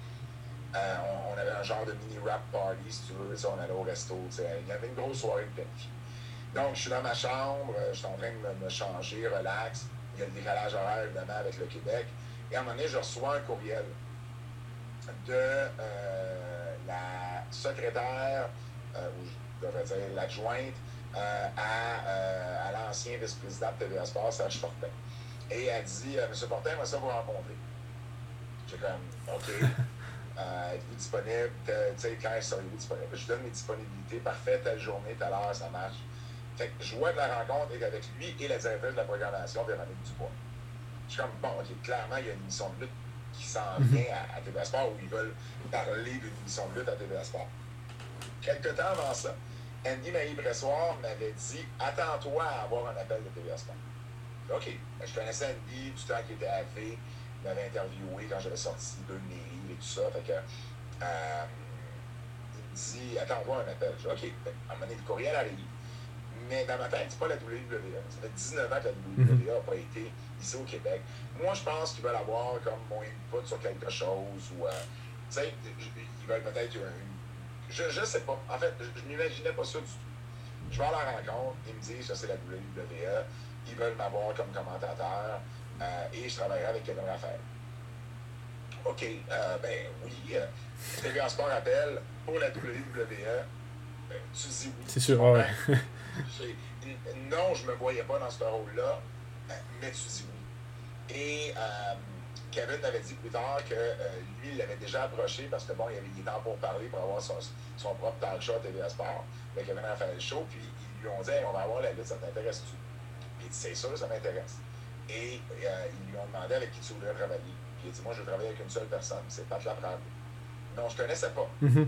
on, avait un genre de mini rap party, si tu veux. on allait au resto. Il y avait une grosse soirée de planifiée. Donc, je suis dans ma chambre, euh, je suis en train de me, changer, relax. Il y a le décalage horaire, évidemment, avec le Québec. Et à un moment donné, je reçois un courriel de euh, la secrétaire, euh, ou je devrais dire l'adjointe, à, à l'ancien vice-président de TVA Sport, Serge Fortin. Et elle dit Monsieur Fortin, moi, ça vous rencontrer. J'ai comme OK. [laughs] êtes-vous disponible? Tu sais, quand seriez-vous disponible? Je donne mes disponibilités. Parfait, telle journée, telle heure, ça marche. Fait que je vois que la rencontre avec lui et la directrice de la programmation, Véronique Dubois. Je suis comme, bon, OK, clairement, il y a une émission de lutte qui s'en mhm. vient à, à TVA Sport où ils veulent parler d'une émission de lutte à TVA Sport. Quelque temps avant ça, Andy Marie Bressoir m'avait dit Attends-toi à avoir un appel de TVA Sport. OK. Ben, je connaissais Andy du temps qu'il était à V. Il m'avait interviewé quand j'avais sorti deux de mes livres et tout ça. Fait que, euh, il me dit Attends-toi un appel. Je dis OK. Ben, à un moment donné, le courriel arrive. Mais dans ma tête, c'est pas la WWE. Ça fait 19 ans que la WWE n'a pas été ici au Québec. Moi, je pense qu'ils veulent avoir comme mon input sur quelque chose ou. Euh, tu sais, ils veulent peut-être une. Je, je sais pas. En fait, je, je m'imaginais pas ça du tout. Je vais à la rencontre, ils me disent que c'est la WWE. Ils veulent m'avoir comme commentateur euh, et je travaillerai avec Kevin Raphaël. OK, euh, ben oui. Euh, TV Sport appelle pour la WWE. Ben, tu dis oui. C'est sûr, ouais. [laughs] non, je ne me voyais pas dans ce rôle-là, mais tu dis oui. Et euh, Kevin avait dit plus tard que euh, lui, il l'avait déjà approché parce que bon, il avait il était pour parler, pour avoir son, son propre talk show à TVA Sport. Mais Kevin a fait le show, puis ils lui ont dit on va avoir la lutte, ça t'intéresse-tu? Puis il dit c'est sûr, ça m'intéresse. Et euh, ils lui ont demandé avec qui tu voulais travailler. Puis il a dit moi, je veux travailler avec une seule personne, c'est Pat Laprade. Non, je ne connaissais pas. Mm-hmm.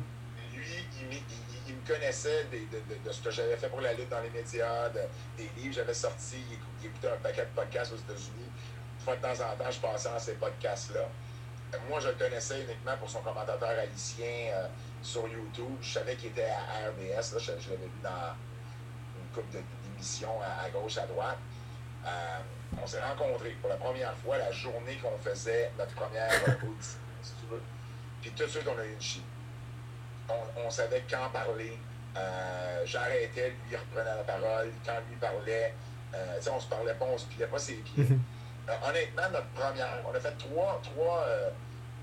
Lui, il, il il me connaissait de, de, de, ce que j'avais fait pour la lutte dans les médias, des livres j'avais sortis, il, écoutait un paquet de podcasts aux États-Unis. Fois de temps en temps, je passais dans ces podcasts-là. Euh, moi, je le connaissais uniquement pour son commentateur haïtien euh, sur YouTube. Je savais qu'il était à RDS. Là, je, l'avais vu dans une couple d'émissions à, gauche, à droite. Euh, on s'est rencontrés pour la première fois la journée qu'on faisait notre première [coughs] audition, si tu veux. Puis tout de suite, on a eu une chie on, savait quand parler. Euh, j'arrêtais, lui reprenait la parole. Quand lui parlait, euh, on se parlait pas, on se pilait pas ses pieds. Mhm. Euh, honnêtement, notre première, on a fait trois, trois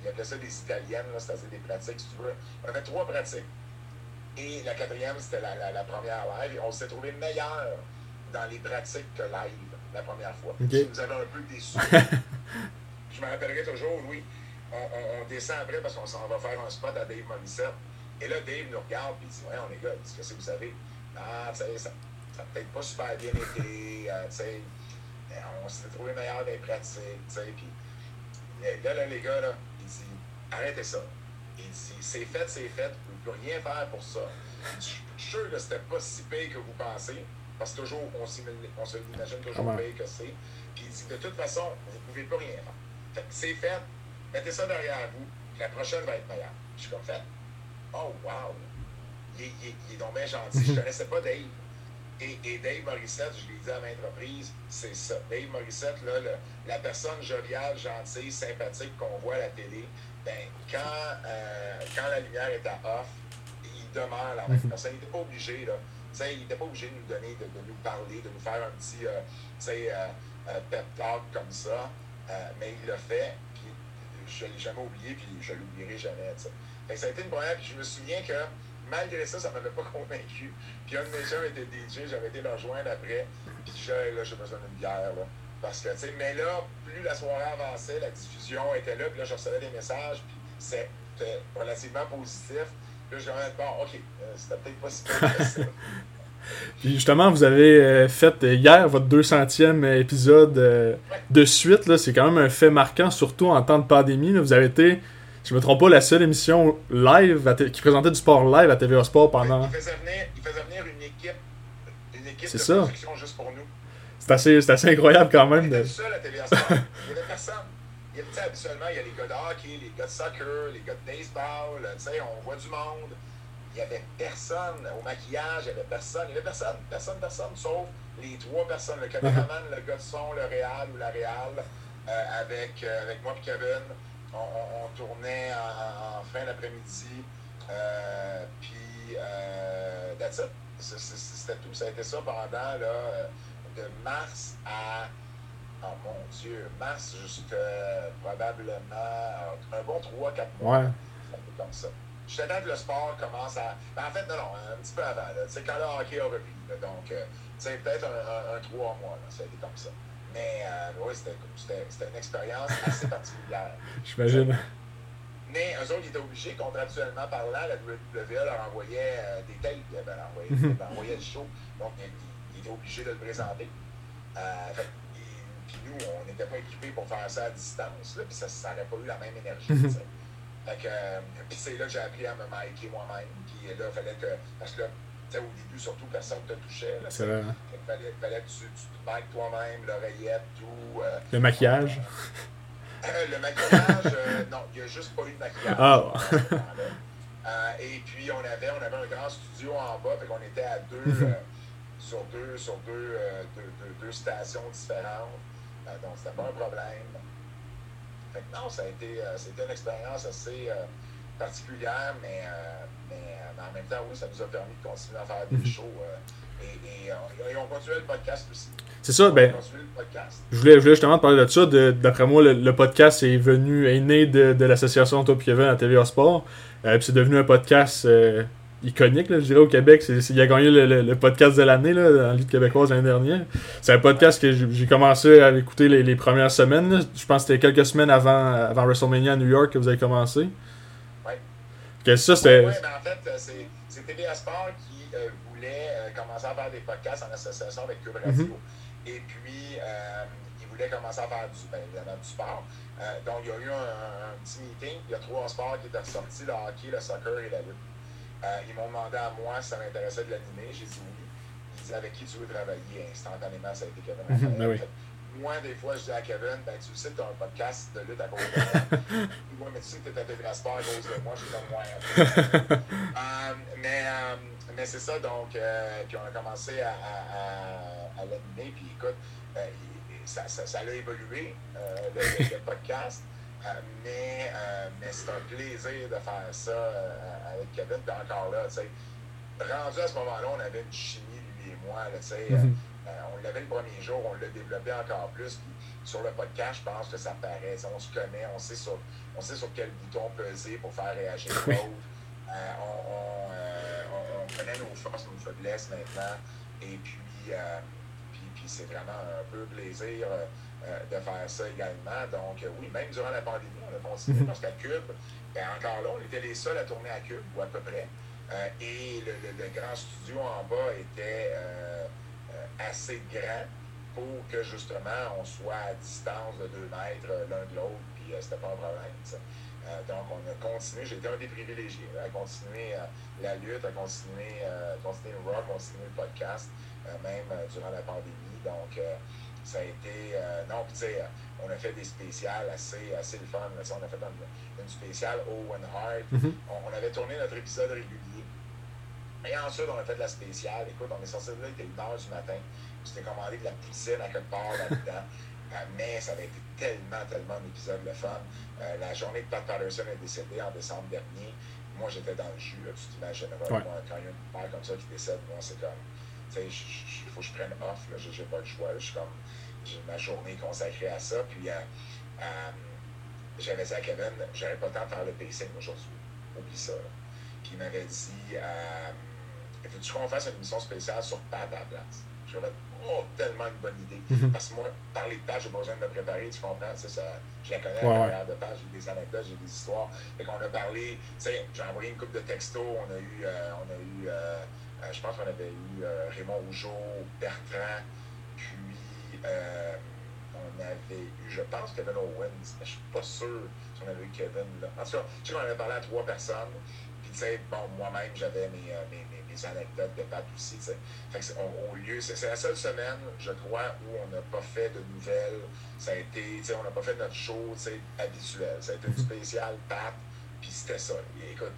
il appelait ça des italiennes, c'est-à-dire des pratiques, si tu veux. On a fait trois pratiques. Et la quatrième, c'était la, première live. Et on s'est trouvé meilleur dans les pratiques que live la première fois. Okay. nous avait un peu déçus. [laughs] Je me rappellerai toujours, oui. On, descend après parce qu'on s'en va faire un spot à Dave Morissette. Et là, Dave nous regarde et il dit Ouais, on est gars, qu'est-ce que vous savez? Ah, tu sais, ça n'a peut-être pas super bien été, euh, tu sais, on s'est trouvé meilleur des pratiques, tu sais. Puis là, là, les gars, là, il dit Arrêtez ça. Il dit C'est fait, c'est fait, vous ne pouvez rien faire pour ça. Je suis sûr que c'était pas si pire que vous pensez, parce que toujours, on, on se l'imagine toujours pire que c'est. Puis il dit De toute façon, vous ne pouvez pas rien faire. Fait c'est fait, mettez ça derrière vous, la prochaine va être meilleure. Je suis comme fait. Oh, wow! Il, il, il est donc bien gentil. Je ne [laughs] connaissais pas Dave. Et, et, Dave Morissette, je l'ai dit à maintes reprises, c'est ça. Dave Morissette, là, la personne joviale, gentille, sympathique qu'on voit à la télé, ben, quand, euh, quand la lumière est à off, il demeure la même personne. Il n'était pas obligé, là. il n'était pas obligé de nous donner, de, de, nous parler, de nous faire un petit euh, euh, euh, pep talk comme ça. Mais il l'a fait, puis je ne l'ai jamais oublié, puis je ne l'oublierai jamais. T'sais ça a été une première, puis je me souviens que malgré ça, ça ne m'avait pas [laughs] convaincu. Puis un de mes jeunes était DJ, j'avais été le rejoindre après, puis je là, j'ai besoin d'une bière, là. Parce que, tu sais, mais là, plus la soirée avançait, la diffusion était là, puis là, je recevais des messages, puis c'était relativement positif. Puis là, je me disais, bon, OK, euh, c'était peut-être pas si bien que ça. [laughs] Puis justement, vous avez euh, fait euh, hier votre 200e épisode de suite. C'est quand même un fait marquant, surtout en temps de pandémie. Vous avez été je me trompe pas, la seule émission live qui présentait du sport live à TVA Sport pendant. Il faisait venir, il faisait venir une équipe, une équipe de production juste pour nous. C'est assez, assez, incroyable quand même. On était de... seul à TVA Sport. [laughs] il n'y avait personne. Il y avait, habituellement, il y a les gars de hockey, les gars de soccer, les gars de baseball, on voit du monde. Il n'y avait personne au maquillage, il n'y avait personne. Il n'y avait personne, personne, personne, sauf les trois personnes, le [laughs] caméraman, le gars de son, le réal ou la réal, euh, avec, euh, avec moi et Kevin. On, tournait en, fin d'après-midi. Euh, puis, that's it. C'était tout. Ça a été ça pendant là, de mars à. Oh mon Dieu, mars jusqu'à probablement un bon 3-4 mois. Ouais. comme ça. J'étais temps que le sport commence à. Ben, en fait, non, non, un petit peu avant. C'est quand le hockey a repris. donc, c'est peut-être un, un, 3 mois. Là, ça a été comme ça. Mais euh, oui, c'était une expérience assez [laughs] particulière. J'imagine. Mais eux autres, ils étaient obligés, contractuellement parlant, la WWE leur envoyait euh, des tapes, ben, leur envoyait, mhm. leur envoyait le show. Donc, ils, étaient obligés de le présenter. Euh, fait, puis nous, on n'était pas équipés pour faire ça à distance, là, puis ça n'aurait pas eu la même énergie. Mhm. fait que, euh, [laughs] puis c'est là que j'ai appris à me micer moi-même. Puis là, il fallait que. Parce que là, au début, surtout, personne ne te touchait. C'est vrai. Hein? Il fallait, fallait, que tu, tu te miques toi-même, l'oreillette, tout. Euh, le maquillage? Euh, le maquillage, euh, [laughs] non, il n'y a juste pas eu de maquillage. Euh, et puis, on avait, on avait un grand studio en bas, fait qu'on était à deux, mhm. sur, deux, sur deux, deux, deux, stations différentes. donc, c'était pas un problème. Fait que non, ça a été, c'était une expérience assez particulière, mais, mais, mais, en même temps, oui, ça nous a permis de continuer à faire des mhm. shows. Et, et, on continuait le podcast aussi. C'est ça, ben. Je voulais, je voulais justement te parler de ça. D'après moi, le, podcast est venu, est né de, de l'association Top Kevin à TVA Sport. Euh, puis c'est devenu un podcast euh, iconique, là, je dirais, au Québec. C'est, il a gagné le, le, podcast de l'année là, dans Ligue québécoise l'année dernière. C'est un podcast que j'ai commencé à écouter les, les premières semaines. Je pense que c'était quelques semaines avant, avant WrestleMania à New York que vous avez commencé. Oui. Que ça, c'était. Oui, mais en fait, euh, c'est, TVA Sport qui voulait commencer à faire des podcasts en association avec Cube Radio. Mm-hmm. Et puis, euh, ils voulaient commencer à faire du, ben, du sport. Euh, donc, il y a eu un, petit meeting. Il y a trois sports qui étaient sortis, le hockey, le soccer et la lutte. Euh, ils m'ont demandé à moi si ça m'intéressait de l'animer. J'ai dit oui. Ils disaient avec qui tu veux travailler. Instantanément, ça a été Kevin. Mhm, ben oui. Moi, des fois, je dis à Kevin, ben, tu sais que tu as un podcast de lutte à cause de [laughs] moi. moi, mais tu sais que tu es à TV Sport à cause de moi. Je suis comme moi. [laughs] euh, mais mais c'est ça, donc, euh, puis on a commencé à, à, à, l'animer, puis écoute, euh, ça, ça, ça, a évolué, euh, le, podcast, mais, mais c'est un plaisir de faire ça avec Kevin, puis encore là, tu sais, rendu à ce moment-là, on avait une chimie, lui et moi, tu sais, mm-hmm. On l'avait le premier jour, on l'a développé encore plus, puis sur le podcast, je pense que ça paraît, on se connaît, on sait sur, on sait sur quel bouton peser pour faire réagir l'autre. on, connaît nos forces, nos faiblesses maintenant. Et puis, euh, puis, puis c'est vraiment un peu plaisir euh, euh, de faire ça également. Donc, oui, même durant la pandémie, on a continué mhm. parce qu'à Cube, ben, encore là, on était les seuls à tourner à Cube, ou à peu près. et le, le, grand studio en bas était assez grand pour que justement on soit à distance de deux mètres l'un de l'autre, puis c'était pas un problème. Euh, donc, on a continué, j'ai été un des privilégiés, à continuer euh, la lutte, à continuer, euh, continuer le rock, continuer le podcast, même durant la pandémie. Donc, ça a été. non, tu sais, on a fait des spéciales assez, assez le fun. on a fait une, une spéciale Owen Hart. Mm-hmm. on, avait tourné notre épisode régulier. Et ensuite, on a fait de la spéciale. Écoute, on est sorti de là, il était 1h du matin. C'était commandé de la poutine à quelque part là-dedans. [laughs] mais ça avait été tellement, tellement un épisode le fun. Euh, la journée que Pat Patterson est décédé en décembre dernier, moi j'étais dans le jus, tu t'imagines, ouais. quand il y a une mère comme ça qui décède, moi c'est comme, tu sais, il faut que je prenne off, là, j'ai pas le choix, je suis comme, j'ai ma journée consacrée à ça, puis euh, euh, j'avais dit à Kevin, j'aurais pas le temps de faire le pacing aujourd'hui, oublie ça. Puis il m'avait dit, euh, veux-tu qu'on fasse une émission spéciale sur Pat à la place? oh, tellement une bonne idée. Mhm. Parce que moi, parler de page, j'ai besoin de me préparer, tu comprends? Ça, je la connais à ouais, de page, j'ai des anecdotes, j'ai des histoires. Fait qu'on a parlé, tu sais, j'ai envoyé une coupe de textos, on a eu, euh, on a eu euh, euh, je pense qu'on avait eu Raymond Rougeau, Bertrand, puis on avait eu, je pense, Kevin Owens, mais je suis pas sûr si on avait eu Kevin là. En tout cas, je sais qu'on avait parlé à trois personnes, Puis, tu sais, bon, moi-même, j'avais mes, mes, anecdotes de Pat aussi. Fait que au lieu, c'est la seule semaine, je crois, où on n'a pas fait de nouvelles. Ça a été, on n'a pas fait notre show, habituel. Ça a été une spéciale Pat, puis c'était ça. Et, écoute,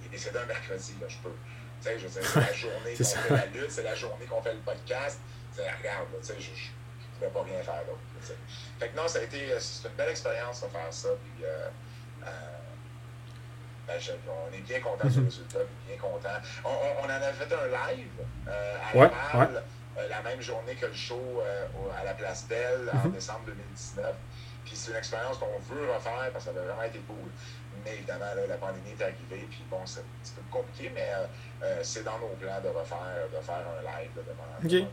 il est décédé un mercredi, là, je peux. Je c'est la journée [laughs] qu'on fait la lutte, c'est la journée qu'on fait le podcast. Tu sais, regarde, je, je, ne pouvais pas rien faire d'autre. Fait que non, ça a été, c'est une belle expérience de faire ça. Puis, euh, euh, ben, on est bien content du mhm. résultat, bien content. On, on, en a fait un live euh, à ouais, Laval, euh, la même journée que le show euh, à la Place Belle en mhm. décembre 2019. Puis c'est une expérience qu'on veut refaire parce que ça avait vraiment été cool. Mais évidemment, là, la pandémie est arrivée, puis bon, c'est un petit peu compliqué, mais c'est dans nos plans de refaire, de faire un live devant,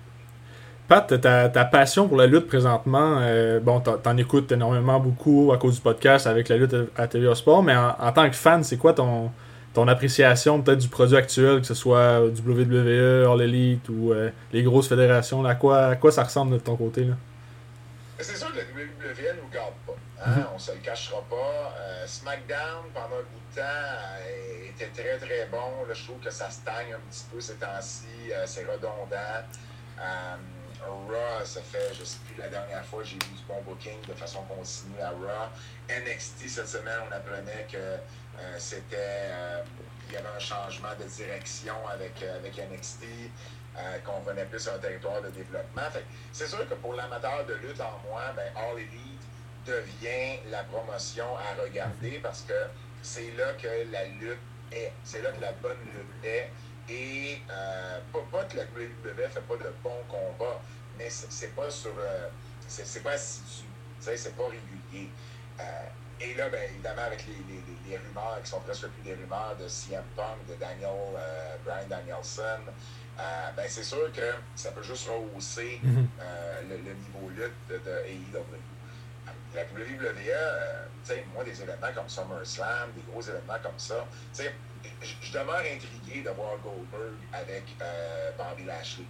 Pat, ta, ta, passion pour la lutte présentement, euh, bon, t'en écoutes énormément beaucoup à cause du podcast avec la lutte à TVA Sport, mais en, tant que fan, c'est quoi ton, ton appréciation peut-être du produit actuel, que ce soit du WWE, All Elite ou euh, les grosses fédérations, à, quoi, quoi ça ressemble de ton côté? là? C'est sûr que la WWE ne nous garde pas. Hein? Mm-hmm. On se le cachera pas. Euh, SmackDown, pendant un bout de temps, était très très bon. Là, je trouve que ça stagne un petit peu ces temps-ci. c'est redondant. Raw, ça fait, je sais plus, la dernière fois, j'ai vu du bon booking de façon continue à Raw. NXT, cette semaine, on apprenait que euh, c'était. Euh, il y avait un changement de direction avec, euh, avec NXT, qu'on venait plus sur un territoire de développement. c'est sûr que pour l'amateur de lutte en moi, ben, All Elite devient la promotion à regarder parce que c'est là que la lutte est. C'est là que la bonne lutte est. Et euh, pas, que la WWE fait pas de bons combats, mais c'est pas sur. Euh, c'est pas assidu. C'est pas régulier. Euh, et là, ben, évidemment, avec les, les, les, rumeurs qui sont presque plus des rumeurs de CM Punk, de Daniel, euh, Brian Danielson, ben, c'est sûr que ça peut juste rehausser mm-hmm. le, le, niveau lutte de, de AEW la WWE, moi, des événements comme SummerSlam, des gros événements comme ça, je demeure intrigué de voir Goldberg avec euh, Bobby Lashley.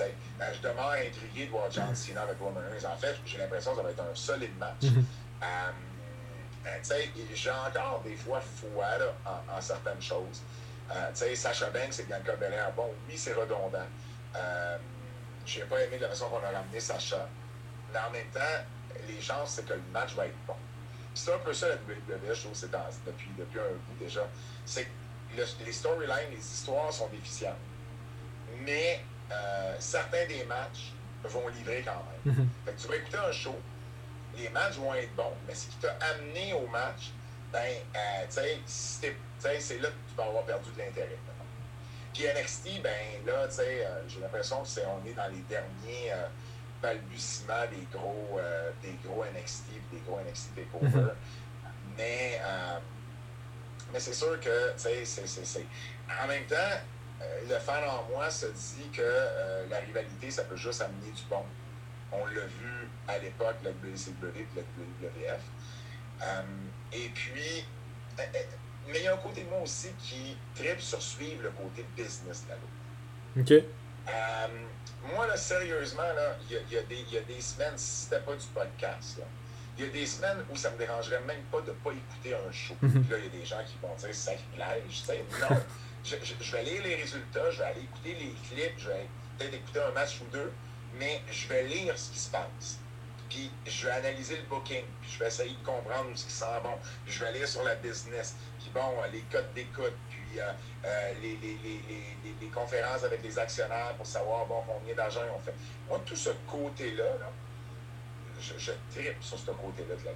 Euh, je demeure intrigué de voir John Cena avec Roman Reigns. En fait, j'ai l'impression que ça va être un solide match. Mm j'ai encore des fois foi en, certaines choses. Euh, Sacha Banks et Bianca Belair, bon, oui, c'est redondant. je n'ai pas aimé la façon qu'on a ramené Sacha. Mais en même temps, les chances, c'est que le match va être bon. C'est un peu ça la WWE, je trouve, depuis, depuis un bout déjà. C'est les storylines, les histoires sont déficientes. Mais euh, certains des matchs vont livrer quand même. Mhm. fait que tu vas écouter un show, les matchs vont être bons, mais ce qui t'a amené au match, ben, euh, tu sais, c'est là que tu vas avoir perdu de l'intérêt. Puis NXT, ben là, tu sais, euh, j'ai l'impression qu'on est dans les derniers balbutiements des gros, des gros NXT, des gros NXT Takeover. Mhm. Mais mais c'est sûr que, tu sais, c'est. En même temps, euh, le fan en moi se dit que euh, la rivalité, ça peut juste amener du bon. On l'a vu à l'époque, la WCW et la WWF. Euh, et puis, mais il y a un côté de moi aussi qui tripe sur suivre le côté business de OK. moi, là, sérieusement, il y, y, a des semaines, si c'était pas du podcast, là, il y a des semaines où ça me dérangerait même pas de ne pas écouter un show. Mhm. là, il y a des gens qui vont dire sacrilège. Non, [laughs] je, je, vais lire les résultats, je vais aller écouter les clips, je vais peut-être écouter un match ou deux, mais je vais lire ce qui se passe. Puis je vais analyser le booking, puis je vais essayer de comprendre ce qui sent bon. Puis je vais lire sur la business, puis bon, les codes d'écoute, puis euh, euh, les, les, les, les, conférences avec les actionnaires pour savoir bon, combien d'argent ils ont fait. Moi, tout ce côté-là, là je, je tripe sur ce côté-là de la.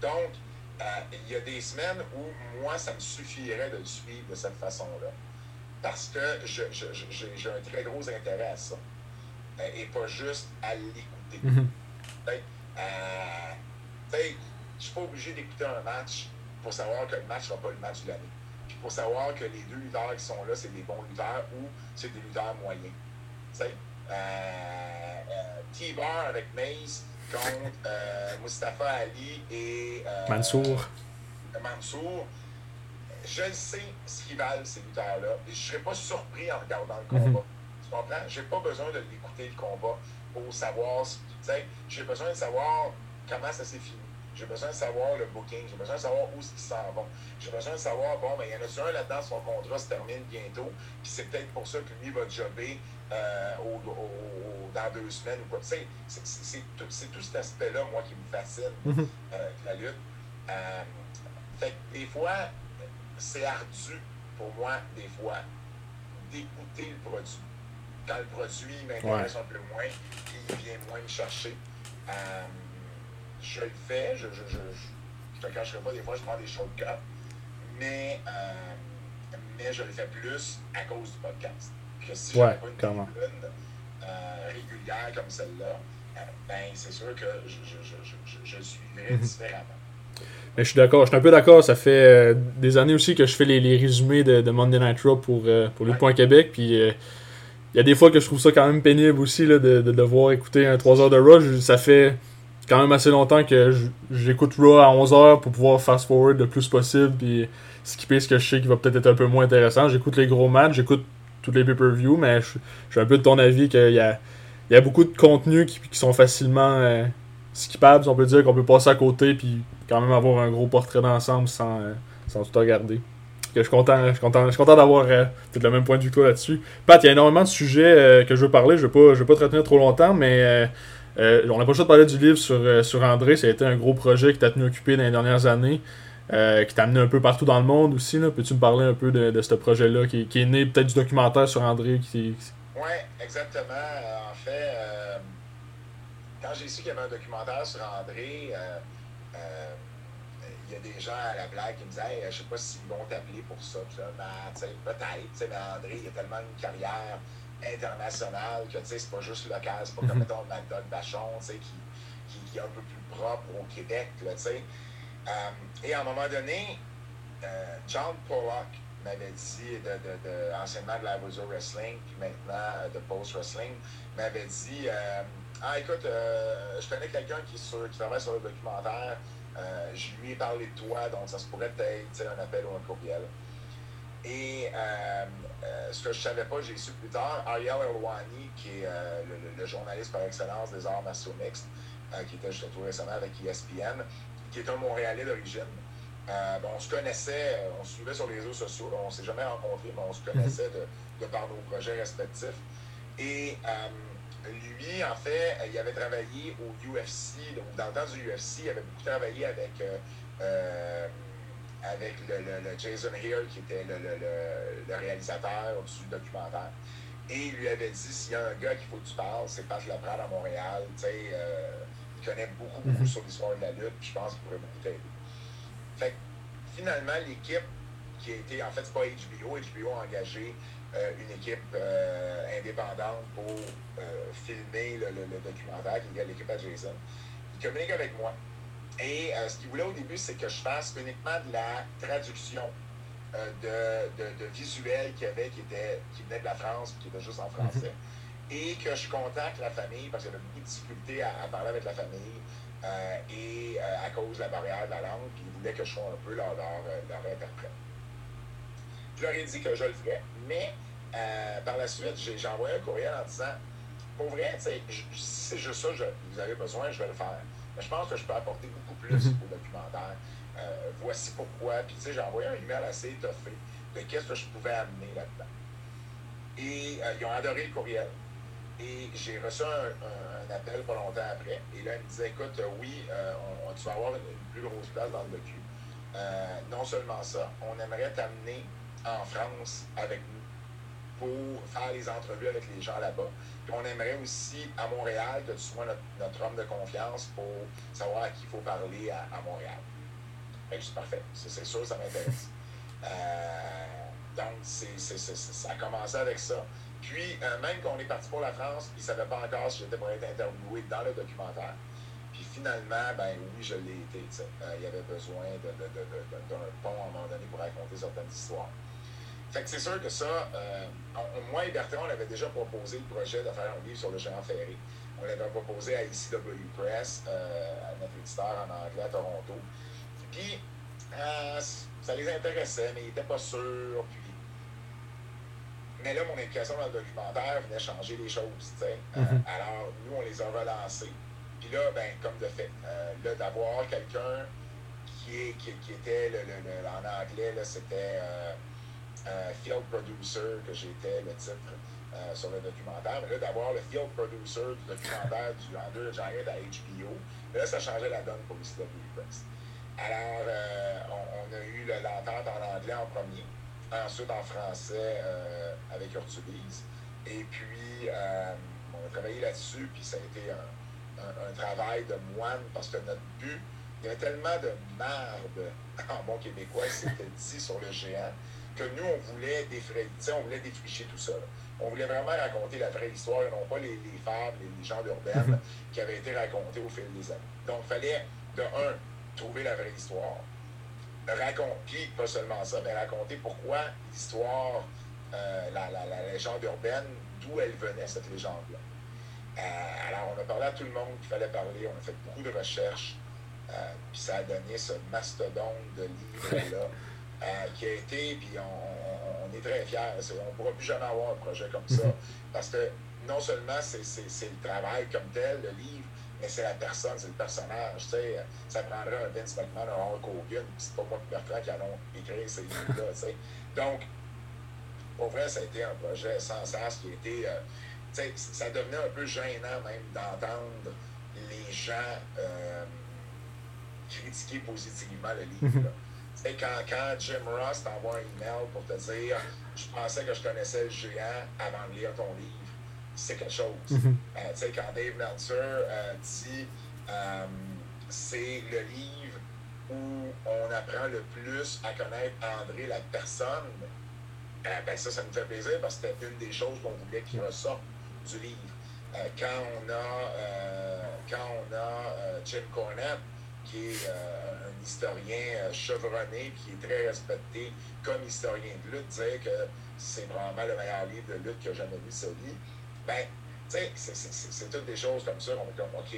Donc, euh, il y a des semaines où moi, ça me suffirait de le suivre de cette façon-là. Parce que j'ai un très gros intérêt à ça. Euh, et pas juste à l'écouter. Mm-hmm. Euh, je ne suis pas obligé d'écouter un match pour savoir que le match ne sera pas le match de l'année. Puis pour savoir que les deux lutteurs qui sont là, c'est des bons lutteurs ou c'est des lutteurs moyens. T-Bar avec Maze, contre euh, Mustafa Ali et euh, Mansour. Mansour. Je sais ce qu'ils valent, ces lutteurs-là. Et je ne serais pas surpris en regardant le combat. Mhm. Tu comprends? Je n'ai pas besoin de l'écouter le combat pour savoir. Tu sais, j'ai besoin de savoir comment ça s'est fini. J'ai besoin de savoir le booking. J'ai besoin de savoir où ils s'en vont. J'ai besoin de savoir, bon, ben, il y en a un là-dedans, son contrat se termine bientôt. Puis c'est peut-être pour ça que lui va jobber euh, dans deux semaines ou quoi. Tu sais, c'est tout, tout, cet aspect-là, moi, qui me fascine mm-hmm. euh, la lutte. Euh, fait que des fois, c'est ardu pour moi, des fois, d'écouter le produit. Quand le produit m'intéresse un peu moins, il vient moins me chercher. Euh, je le fais, je, je, je, je, te cacherai pas, des fois je prends des shortcuts, mais, mais je le fais plus à cause du podcast. Que si ouais, pas une tribune euh, régulière comme celle-là, euh, ben c'est sûr que je, je, je, je, mhm. différemment. Mais je suis d'accord, je suis un peu d'accord. Ça fait euh, des années aussi que je fais les, les résumés de, de, Monday Night Raw pour, euh, pour le Point Québec. Puis il y a des fois que je trouve ça quand même pénible aussi là, de, de devoir écouter un 3 heures de Raw. Ça fait quand même assez longtemps que j'écoute Raw à 11h pour pouvoir fast forward le plus possible puis skipper ce que je sais qui va peut-être être un peu moins intéressant. J'écoute les gros matchs, j'écoute tous les pay-per-view, mais je, suis un peu de ton avis qu'il y a, il y a beaucoup de contenus qui, qui sont facilement euh, skippables, on peut dire, qu'on peut passer à côté puis quand même avoir un gros portrait d'ensemble sans, euh, sans tout regarder. Que je suis content, je content, content d'avoir euh, peut-être le même point de vue que toi là-dessus. Pat, il y a énormément de sujets que je veux parler, je ne vais, pas, je te retenir trop longtemps, mais euh, on n'a pas le choix de parler du livre sur, euh, sur André. Ça a été un gros projet qui t'a tenu occupé dans les dernières années, euh, qui t'a amené un peu partout dans le monde aussi. Peux-tu me parler un peu de, de ce projet-là qui, qui, est né peut-être du documentaire sur André qui, Oui, exactement. En fait, quand j'ai su qu'il y avait un documentaire sur André, il y a des gens à la blague qui me disaient Je Je sais pas s'ils vont t'appeler pour ça. Peut-être, mais André, il a tellement une carrière international, que c'est pas juste local, c'est pas comme mhm. mettons McDonald Bachon, qui, qui, qui, est un peu plus propre au Québec. Là, euh, et à un moment donné, euh, John Pollock m'avait dit, de, de, de, anciennement de la Wrestling, puis maintenant euh, de Post Wrestling, m'avait dit Ah, écoute, je connais quelqu'un qui, qui travaille sur le documentaire, je lui ai parlé de toi, donc ça se pourrait être un appel ou un courriel. Et euh, euh, ce que je ne savais pas, j'ai su plus tard, Ariel Elwani, qui est euh, le, journaliste par excellence des arts martiaux mixtes, qui était juste tout récemment avec ESPN, qui est un Montréalais d'origine. bon, on se connaissait, on se suivait sur les réseaux sociaux, on ne s'est jamais rencontrés, mais on se connaissait de, par nos projets respectifs. Et lui, en fait, il avait travaillé au UFC, dans le temps du UFC, il avait beaucoup travaillé avec avec le, Jason Hill, qui était le, réalisateur du documentaire. Et il lui avait dit s'il y a un gars qu'il faut que tu parles, c'est Pat Laprade à Montréal. Euh, il connaît beaucoup, beaucoup mhm. sur l'histoire de la lutte, puis je pense qu'il pourrait beaucoup t'aider. Fait finalement, l'équipe qui a été, en fait, c'est pas HBO, HBO a engagé euh, une équipe euh, indépendante pour filmer le, documentaire, qui est l'équipe à Jason. Il communique avec moi. Et euh, ce qu'il voulait au début, c'est que je fasse uniquement de la traduction euh, de, de, de, visuels qu'il y avait qui, était, qui venait de la France, qui était juste en français. Mhm. Et que je contacte la famille, parce qu'il y avait beaucoup de difficultés à, parler avec la famille, euh, et à cause de la barrière de la langue, puis ils voulaient que je sois un peu leur, leur, leur interprète. Je leur ai dit que je le ferais, mais par la suite, j'ai envoyé un courriel en disant Pour vrai, si c'est juste ça que vous avez besoin, je vais le faire. Mais je pense que je peux apporter beaucoup plus mhm. au documentaire. Euh, voici pourquoi. Puis, tu sais, j'ai envoyé un email assez étoffé de qu'est-ce que je pouvais amener là-dedans. Et euh, ils ont adoré le courriel. Et j'ai reçu un, appel pas longtemps après. Et là, ils me disaient écoute, euh, oui, on, tu vas avoir une, plus grosse place dans le docu. non seulement ça, on aimerait t'amener en France avec nous pour faire les entrevues avec les gens là-bas. Puis on aimerait aussi à Montréal que tu sois notre, homme de confiance pour savoir à qui il faut parler à, Montréal. Fait que parfait. C'est sûr, ça m'intéresse. [laughs] Euh, donc, ça a commencé avec ça. Puis, euh, même quand on est parti pour la France, ils ne savaient pas encore si j'étais pour être interviewé dans le documentaire. Puis finalement, ben oui, je l'ai été. Euh, il y avait besoin d'un pont à un moment donné pour raconter certaines histoires. Fait que c'est sûr que ça, euh, moi et Bertrand, on avait déjà proposé le projet de faire un livre sur le géant ferré. On l'avait proposé à ICW Press, à notre éditeur en anglais à Toronto. Puis, ça les intéressait, mais ils n'étaient pas sûrs. Puis... Mais là, mon implication dans le documentaire venait changer les choses. Mm-hmm. alors, nous, on les a relancés. Puis là, ben, comme de fait, là, d'avoir quelqu'un qui, qui, qui, était, le, le, en anglais, c'était Field Producer, que j'étais, le titre. sur le documentaire, mais là, d'avoir le field producer du documentaire du Under Giant à HBO, là, ça changeait la donne pour le Press. Alors, on, a eu l'entente en anglais en premier, ensuite en français avec Urtubise, et puis on a travaillé là-dessus, puis ça a été un, travail de moine, parce que notre but, il y avait tellement de merde [laughs] en bon québécois, c'était [laughs] dit sur le géant, que nous, on voulait défricher, on voulait défricher tout ça. On voulait vraiment raconter la vraie histoire et non pas les, les fables, les légendes urbaines [laughs] qui avaient été racontées au fil des années. Donc, il fallait, de un, trouver la vraie histoire, raconter, pas seulement ça, mais raconter pourquoi l'histoire, euh, la, la, la, légende urbaine, d'où elle venait, cette légende-là. Euh, alors, on a parlé à tout le monde qu'il fallait parler, on a fait beaucoup de recherches, euh, puis ça a donné ce mastodonte de livres-là euh, qui a été, puis on, est très fiers. on ne pourra plus jamais avoir un projet comme ça, parce que non seulement c'est le travail comme tel, le livre, mais c'est la personne, c'est le personnage. Tu sais, ça prendrait un Vince McMahon, un Hulk Hogan, c'est pas moi et Bertrand qui allons écrire ces [laughs] livres-là. Tu sais. Donc, pour vrai, ça a été un projet sans sens qui a été ça devenait un peu gênant même d'entendre les gens euh, critiquer positivement le livre. Mhm. [laughs] quand, quand Jim Ross t'envoie un email pour te dire Je pensais que je connaissais le géant avant de lire ton livre, c'est quelque chose. Mhm. Euh, quand Dave Meltzer euh, dit c'est le livre où on apprend le plus à connaître André, la personne, ben ça, ça nous fait plaisir parce que c'était une des choses qu'on voulait qu'il ressorte du livre. Euh, quand on a, euh, quand on a euh, Jim Cornette, qui est un historien chevronné, qui est très respecté comme historien de lutte, dire que c'est vraiment le meilleur livre de lutte que j'ai jamais lu vie, ben, tu sais, c'est toutes des choses comme ça qu'on est comme, OK,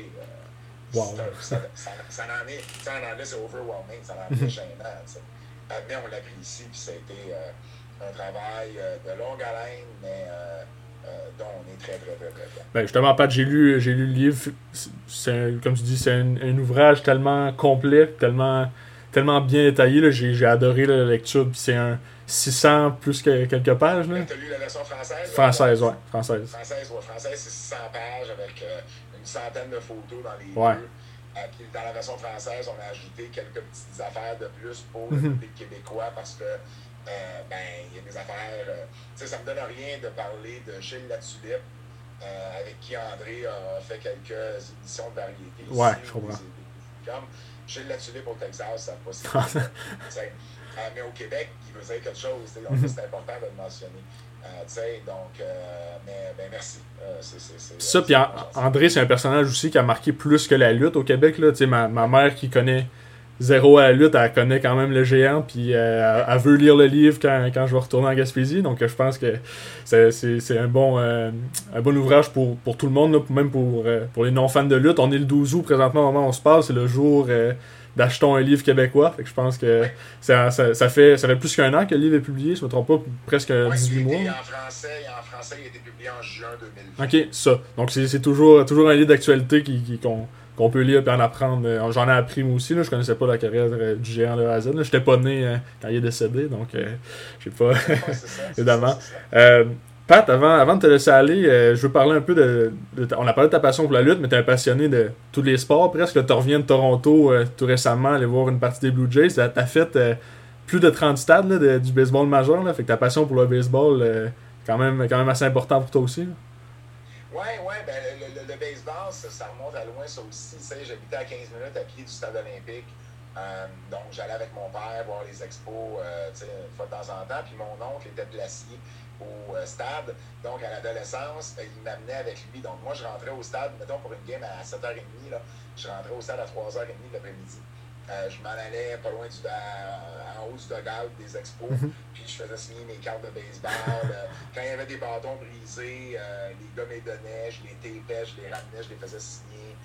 wow. ça, ça, ça, en est, en anglais, c'est overwhelming, ça en est [laughs] gênant, mais on l'apprécie, puis ça a été un travail de longue haleine, mais euh, dont on est très, très, très, très fiers. Ben justement, Pat, j'ai lu, j'ai lu le livre. C'est comme tu dis, c'est un, ouvrage tellement complet, tellement, tellement bien détaillé. J'ai, j'ai adoré la lecture. c'est un 600 plus que quelques pages. Là. as lu la version française? Française, oui. Française. Française, ouais. Française, c'est 600 pages avec euh, une centaine de photos dans les ouais. deux. Euh, dans la version française, on a ajouté quelques petites affaires de plus pour mhm. public québécois parce que euh, ben, il y a des affaires. Tu sais, ça me donne rien de parler de Gilles Latulippe, avec qui André a fait quelques émissions de variété. Ouais, je comprends. Comme Gilles Latulippe au Texas, ça pas [laughs] Mais au Québec, il veut dire quelque chose. Donc, c'est important de le mentionner. Euh, donc, euh, mais, ben, merci. Ça, puis André, c'est un personnage aussi qui a marqué plus que la lutte au Québec. Là. Ma, ma mère qui connaît zéro à la lutte, elle connaît quand même le géant, puis euh, elle, veut lire le livre quand, quand je vais retourner en Gaspésie. Donc je pense que c'est un bon, euh, un bon ouvrage pour, pour tout le monde, même pour, euh, pour les non-fans de lutte. On est le 12 août présentement, au moment où on se parle, c'est le jour d'achetons un livre québécois. Fait que je pense que ça, ça, ça, fait, ça fait plus qu'un an que le livre est publié, je ne me trompe pas, presque 18 mois. En français, en français, il a été publié en juin 2020. Ok, ça. Donc c'est toujours, toujours un livre d'actualité qui, qui, qu'on qu'on peut lire et en apprendre. Euh, j'en ai appris moi aussi, là, je connaissais pas la carrière euh, du géant de A à Z. J'étais pas né euh, quand il est décédé, donc je sais pas, [laughs] évidemment. Pat, avant, de te laisser aller, je veux parler un peu de, On a parlé de ta passion pour la lutte, mais tu es un passionné de tous les sports presque. Tu reviens de Toronto tout récemment, aller voir une partie des Blue Jays. Tu as fait plus de 30 stades du baseball majeur. Là, fait que ta passion pour le baseball quand même, quand même assez important pour toi aussi. Oui, oui, ben, le, baseball, ça, remonte à loin, ça aussi. J'habitais à 15 minutes à pied du stade olympique. Euh, donc, j'allais avec mon père voir les expos euh, de temps en temps. Puis mon oncle était glacier au euh, stade. Donc, à l'adolescence, il m'amenait avec lui. Donc, moi, je rentrais au stade, mettons pour une game à 7h30, là, je rentrais au stade à 3h30 l'après-midi. Euh, je m'en allais pas loin du, en haut du dugout des expos, mhm. puis je faisais signer mes cartes de baseball. Euh, quand il y avait des bâtons brisés, euh, les gars me donnaient, je les tapais, je les ramenais, je les faisais signer.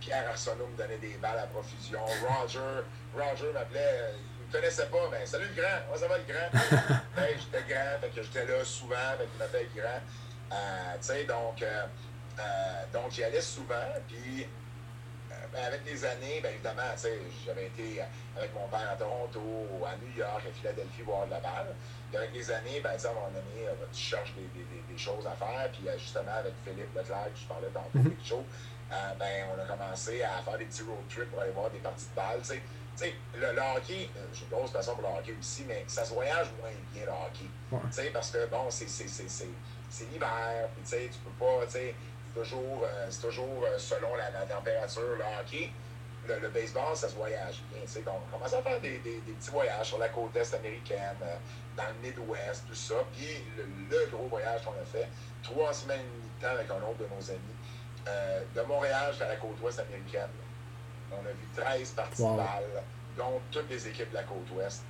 Pierre Arsenault me donnait des balles à profusion. Roger, Roger m'appelait, me connaissait pas, mais salut le grand, moi ça va le grand? [laughs] j'étais grand, fait que j'étais là souvent, fait qu'il m'appelait grand. tu sais, donc, donc j'y allais souvent, puis ben, avec les années, ben, évidemment, j'avais été avec mon père à Toronto, à New York, à Philadelphie, voir de la balle. Puis avec les années, ben, à un moment donné, ben, tu cherches des, des, des, choses à faire. Puis justement, avec Philippe Leclerc, je parlais tantôt, mm -hmm. ben, on a commencé à faire des petits road trips pour aller voir des parties de balle. T'sais, le, le hockey, j'ai une grosse passion pour le hockey aussi, mais ça se voyage moins bien le hockey. Ouais. Parce que bon, c'est l'hiver, puis tu peux pas, c'est toujours, euh, toujours euh, selon la, la, température, le hockey. Le, le, baseball, ça se voyage bien. Donc, on commence à faire des, des, des, petits voyages sur la côte est américaine, euh, dans le Midwest, tout ça. Puis le, le gros voyage qu'on a fait, trois semaines et demie de temps avec un autre de nos amis, euh, de Montréal jusqu'à la côte ouest américaine. On a vu 13 parties wow. de dont toutes les équipes de la côte ouest.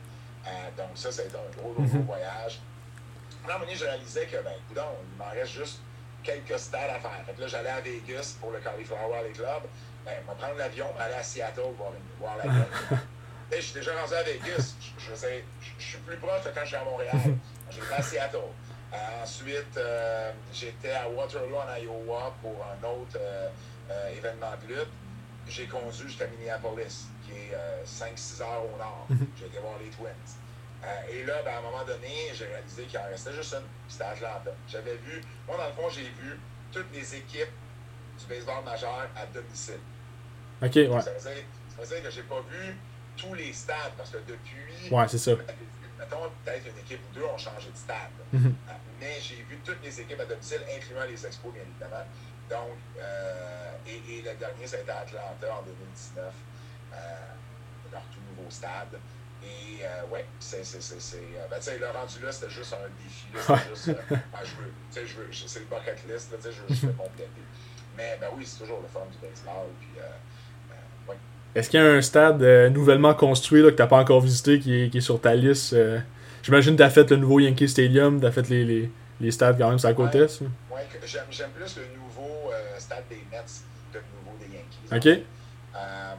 Euh, donc ça, c'est un gros, gros, gros voyage. À un moment donné, je réalisais que, ben, coudonc, il m'en reste juste quelques stades à faire. Fait que là, j'allais à Vegas pour le Cauliflower Alley Club. Ben, je vais prendre l'avion, aller à Seattle voir, voir la game. [laughs] je suis déjà rendu à Vegas. Je, je, je, suis plus proche de quand je suis à Montréal. J'étais à Seattle. Euh, ensuite, euh, j'étais à Waterloo, en Iowa, pour un autre euh événement de lutte. J'ai conduit jusqu'à Minneapolis, qui est 5-6 heures au nord. Mhm. J'ai été voir les Twins. et là, ben, à un moment donné, j'ai réalisé qu'il en restait juste une. C'était Atlanta. J'avais vu, moi, dans le fond, j'ai vu toutes les équipes du baseball majeur à domicile. OK, ouais. Ça veut dire, ça veut dire que j'ai pas vu tous les stades, parce que depuis. Ouais, c'est ça. Mettons, peut-être une équipe ou deux ont changé de stade. Mm -hmm. Mais j'ai vu toutes les équipes à domicile, incluant les Expos, bien évidemment. Donc, euh, et, et, le dernier, ça a été à Atlanta en 2019, euh, leur tout nouveau stade. Et euh, ouais, c'est. Ben, tu sais, le rendu là, c'était juste un défi. C'était juste. ben, je veux. Tu sais, je veux. C'est le bucket list, tu sais, je veux juste le compléter. Mais ben oui, c'est toujours le fun du baseball. Puis, ouais. Est-ce qu'il y a un stade euh, nouvellement construit là, que tu n'as pas encore visité qui est, qui est sur ta liste euh, J'imagine que tu as fait le nouveau Yankee Stadium, tu as fait les, les, les, stades quand même. Oui, j'aime plus le nouveau euh, stade des Mets le nouveau des Yankees. OK. Euh,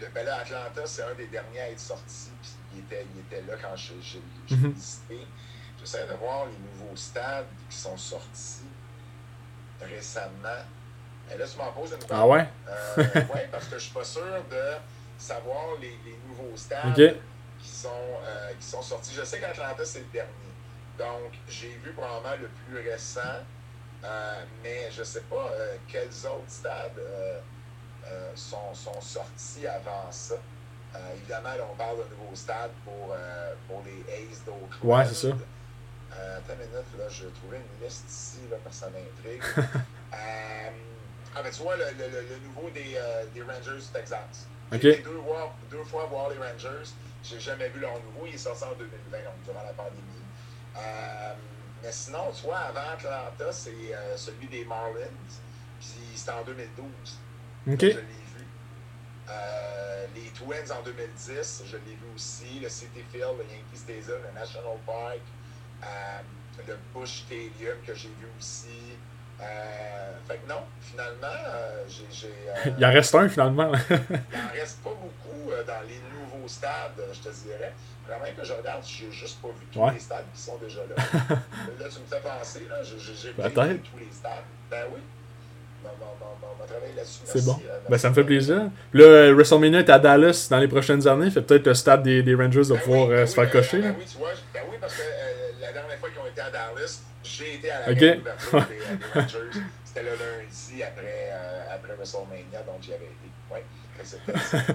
le, ben là, Atlanta, c'est un des derniers à être sorti, puis il était, il était là quand j'ai mm -hmm. visité. J'essaie de voir les nouveaux stades qui sont sortis récemment. Et là, tu m'en poses une Ah ouais? euh, ouais, parce que je suis pas sûr de savoir les, les nouveaux stades okay. qui, sont, euh, qui sont sortis. Je sais qu'Atlanta, c'est le dernier. Donc, j'ai vu probablement le plus récent, euh, mais je sais pas euh, quels autres stades euh, sont, sont sortis avant ça. évidemment, là, on parle de nouveaux stades pour, pour les Aces d'Oakland. Ouais, c'est ça. Attends une minute, là, je trouvais une liste ici, là, parce que ça m'intrigue. [laughs] ah, mais tu vois, le, le, le nouveau des, des Rangers du Texas. J'ai okay. été deux, voir, deux fois voir les Rangers. J'ai jamais vu leur nouveau. Il est sorti en 2020, donc durant la pandémie. Mais sinon, tu vois, avant Atlanta, c'est euh, celui des Marlins. Puis c'était en 2012. OK. Je l'ai vu. Euh, les Twins en 2010, je l'ai vu aussi. Le City Field, le Yankee Stadium, le National Park. Euh, le Bush Stadium que j'ai vu aussi. Euh, fait que non, finalement, euh, j'ai. Euh, [laughs] il en reste un finalement. [laughs] il en [laughs] reste pas beaucoup dans les nouveaux stades, je te dirais. Vraiment que je regarde, j'ai juste pas vu tous ouais. les stades qui sont déjà là. là, tu me fais penser, là, j'ai vu tous les stades. Ben oui. On va travailler là-dessus. C'est bon. Ben, ça me fait plaisir. Là, WrestleMania est à Dallas dans les prochaines années. Fait peut-être le stade des, des Rangers ben pouvoir oui, se faire cocher. Ben, oui, tu vois, ben oui, parce que la dernière fois qu'ils ont été à Dallas, j'ai été à la okay. d'ouverture des, [laughs] des, Rangers. C'était le lundi après, euh, après WrestleMania, donc j'y avais été. Ouais. [laughs]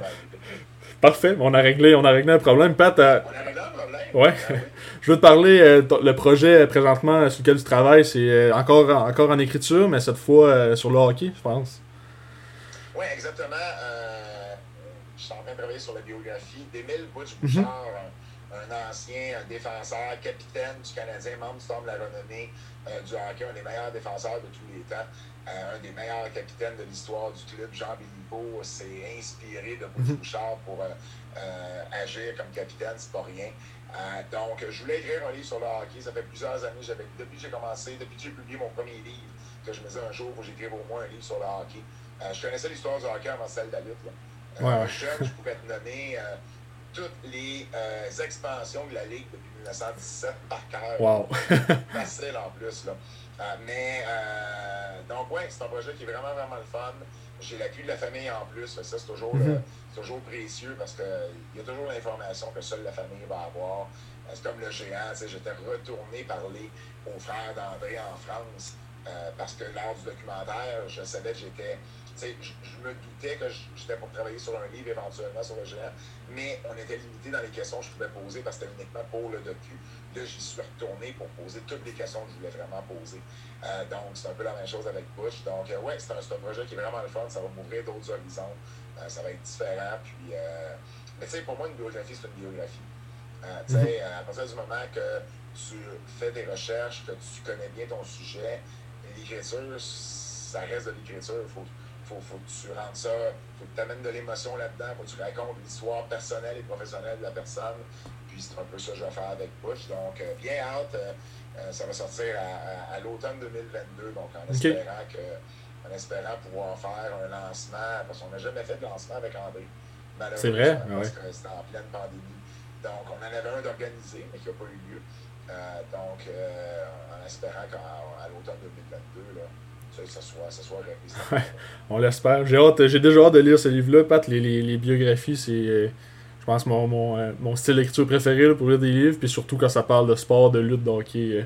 Parfait, on a réglé, on a réglé un problème. Pat, euh... on a réglé un problème. Ouais. Ah, oui. [laughs] Je veux te parler, euh, le projet euh, présentement sur lequel tu travailles, c'est euh, encore, encore en écriture, mais cette fois euh, sur le hockey, je pense. Oui, exactement. je suis en train de travailler sur la biographie d'Émile Butch-Bouchard. Mm -hmm un ancien un défenseur, capitaine du Canadien, membre du Storm de la renommée euh, du hockey, un des meilleurs défenseurs de tous les temps, euh, un des meilleurs capitaines de l'histoire du club. Jean Béliveau s'est inspiré de Bouch Bouchard pour euh, agir comme capitaine, c'est pas rien. donc, je voulais écrire un livre sur le hockey. Ça fait plusieurs années, depuis que j'ai commencé, depuis que j'ai publié mon premier livre, que je me disais un jour, il faut que j'écrive au moins un livre sur le hockey. je connaissais l'histoire du hockey avant celle de la lutte. Là. Ouais, ouais. Jeune, je pouvais te nommer toutes les euh, expansions de la Ligue depuis 1917 par cœur. Wow. [laughs] Facile en plus. Là. Euh, mais, euh, donc, ouais, c'est un projet qui est vraiment, vraiment le fun. J'ai l'appui de la famille en plus. Ça, c'est toujours, Mhm. toujours précieux parce qu'il y a toujours l'information que seule la famille va avoir. C'est comme le géant. J'étais retourné parler aux frères d'André en France parce que lors du documentaire, je savais que j'étais. Je, je me doutais que j'étais pour travailler sur un livre éventuellement sur le géant, mais on était limité dans les questions que je pouvais poser parce que c'était uniquement pour le docu. Là, j'y suis retourné pour poser toutes les questions que je voulais vraiment poser. Euh, donc, c'est un peu la même chose avec Bush. Donc, euh, ouais, c'est un, un projet qui est vraiment le fun. Ça va m'ouvrir d'autres horizons. Euh, ça va être différent. Puis, euh, mais tu sais, pour moi, une biographie, c'est une biographie. Tu sais, à partir du moment que tu fais des recherches, que tu connais bien ton sujet, l'écriture, ça reste de l'écriture. Il faut, faut, faut que tu rendes ça, faut que tu amènes de l'émotion là-dedans, faut que tu racontes l'histoire personnelle et professionnelle de la personne. Puis c'est un peu ça que je vais faire avec Bush. Donc, euh, bien hâte. euh, euh, ça va sortir à, à- à l'automne 2022. Donc, en Ok. espérant, que, en espérant pouvoir faire un lancement, parce qu'on n'a jamais fait de lancement avec André. C'est vrai? malheureusement, Parce que c'était en pleine pandémie. Donc, on en avait un d'organisé, mais qui n'a pas eu lieu. Euh, donc, euh, en espérant qu'à l'automne 2022, là, ça, ça soit, ça soit réalisé. Ouais. On l'espère. J'ai hâte, j'ai déjà hâte de lire ce livre-là. Pat, les, les, les biographies, c'est, euh, je pense, mon, mon, euh, mon style d'écriture préféré là, pour lire des livres. Puis surtout quand ça parle de sport, de lutte, de hockey, euh,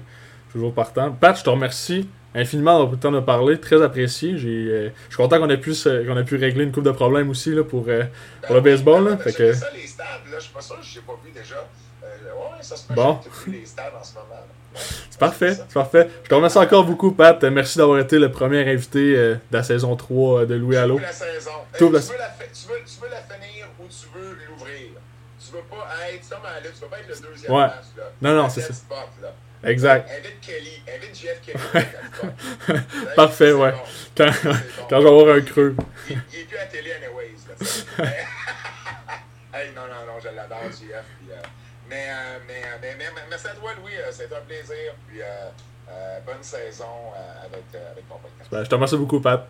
toujours partant. Pat, je te remercie infiniment d'avoir pris le temps de parler. Très apprécié. J'ai, euh, je suis content qu'on ait, pu, qu'on ait pu régler une coupe de problèmes aussi là, pour, euh, Pour le Ben oui, baseball, ben là, oui, fait ben, que- ça, les stades, là, je suis pas sûr, je pas vu déjà. Ouais, ça se peut Bon. les stades en ce moment. là. C'est parfait, c'est parfait. Je te remercie encore beaucoup, Pat. Merci d'avoir été le premier invité euh, de la saison 3 de Louis Allo. la saison. Euh, tu, veux la tu, veux, tu veux la finir ou tu veux l'ouvrir? Tu veux pas être comme à tu veux pas être le deuxième Ouais. match. Là. Non, non, c'est ça. Spot, là. Exact. Invite Kelly, invite Jeff Kelly. [laughs] Parfait, ouais. bon. Quand, bon. quand je vais avoir un creux. Il, il est plus à télé anyways. Là, [laughs] hey, non, non, non, je l'adore, JF. Puis, euh, mais, euh, mais, euh, mais, mais, mais à toi, Louis. euh, C'était un plaisir. Puis, bonne saison avec, avec ton podcast. Ben, je te remercie beaucoup, Pat.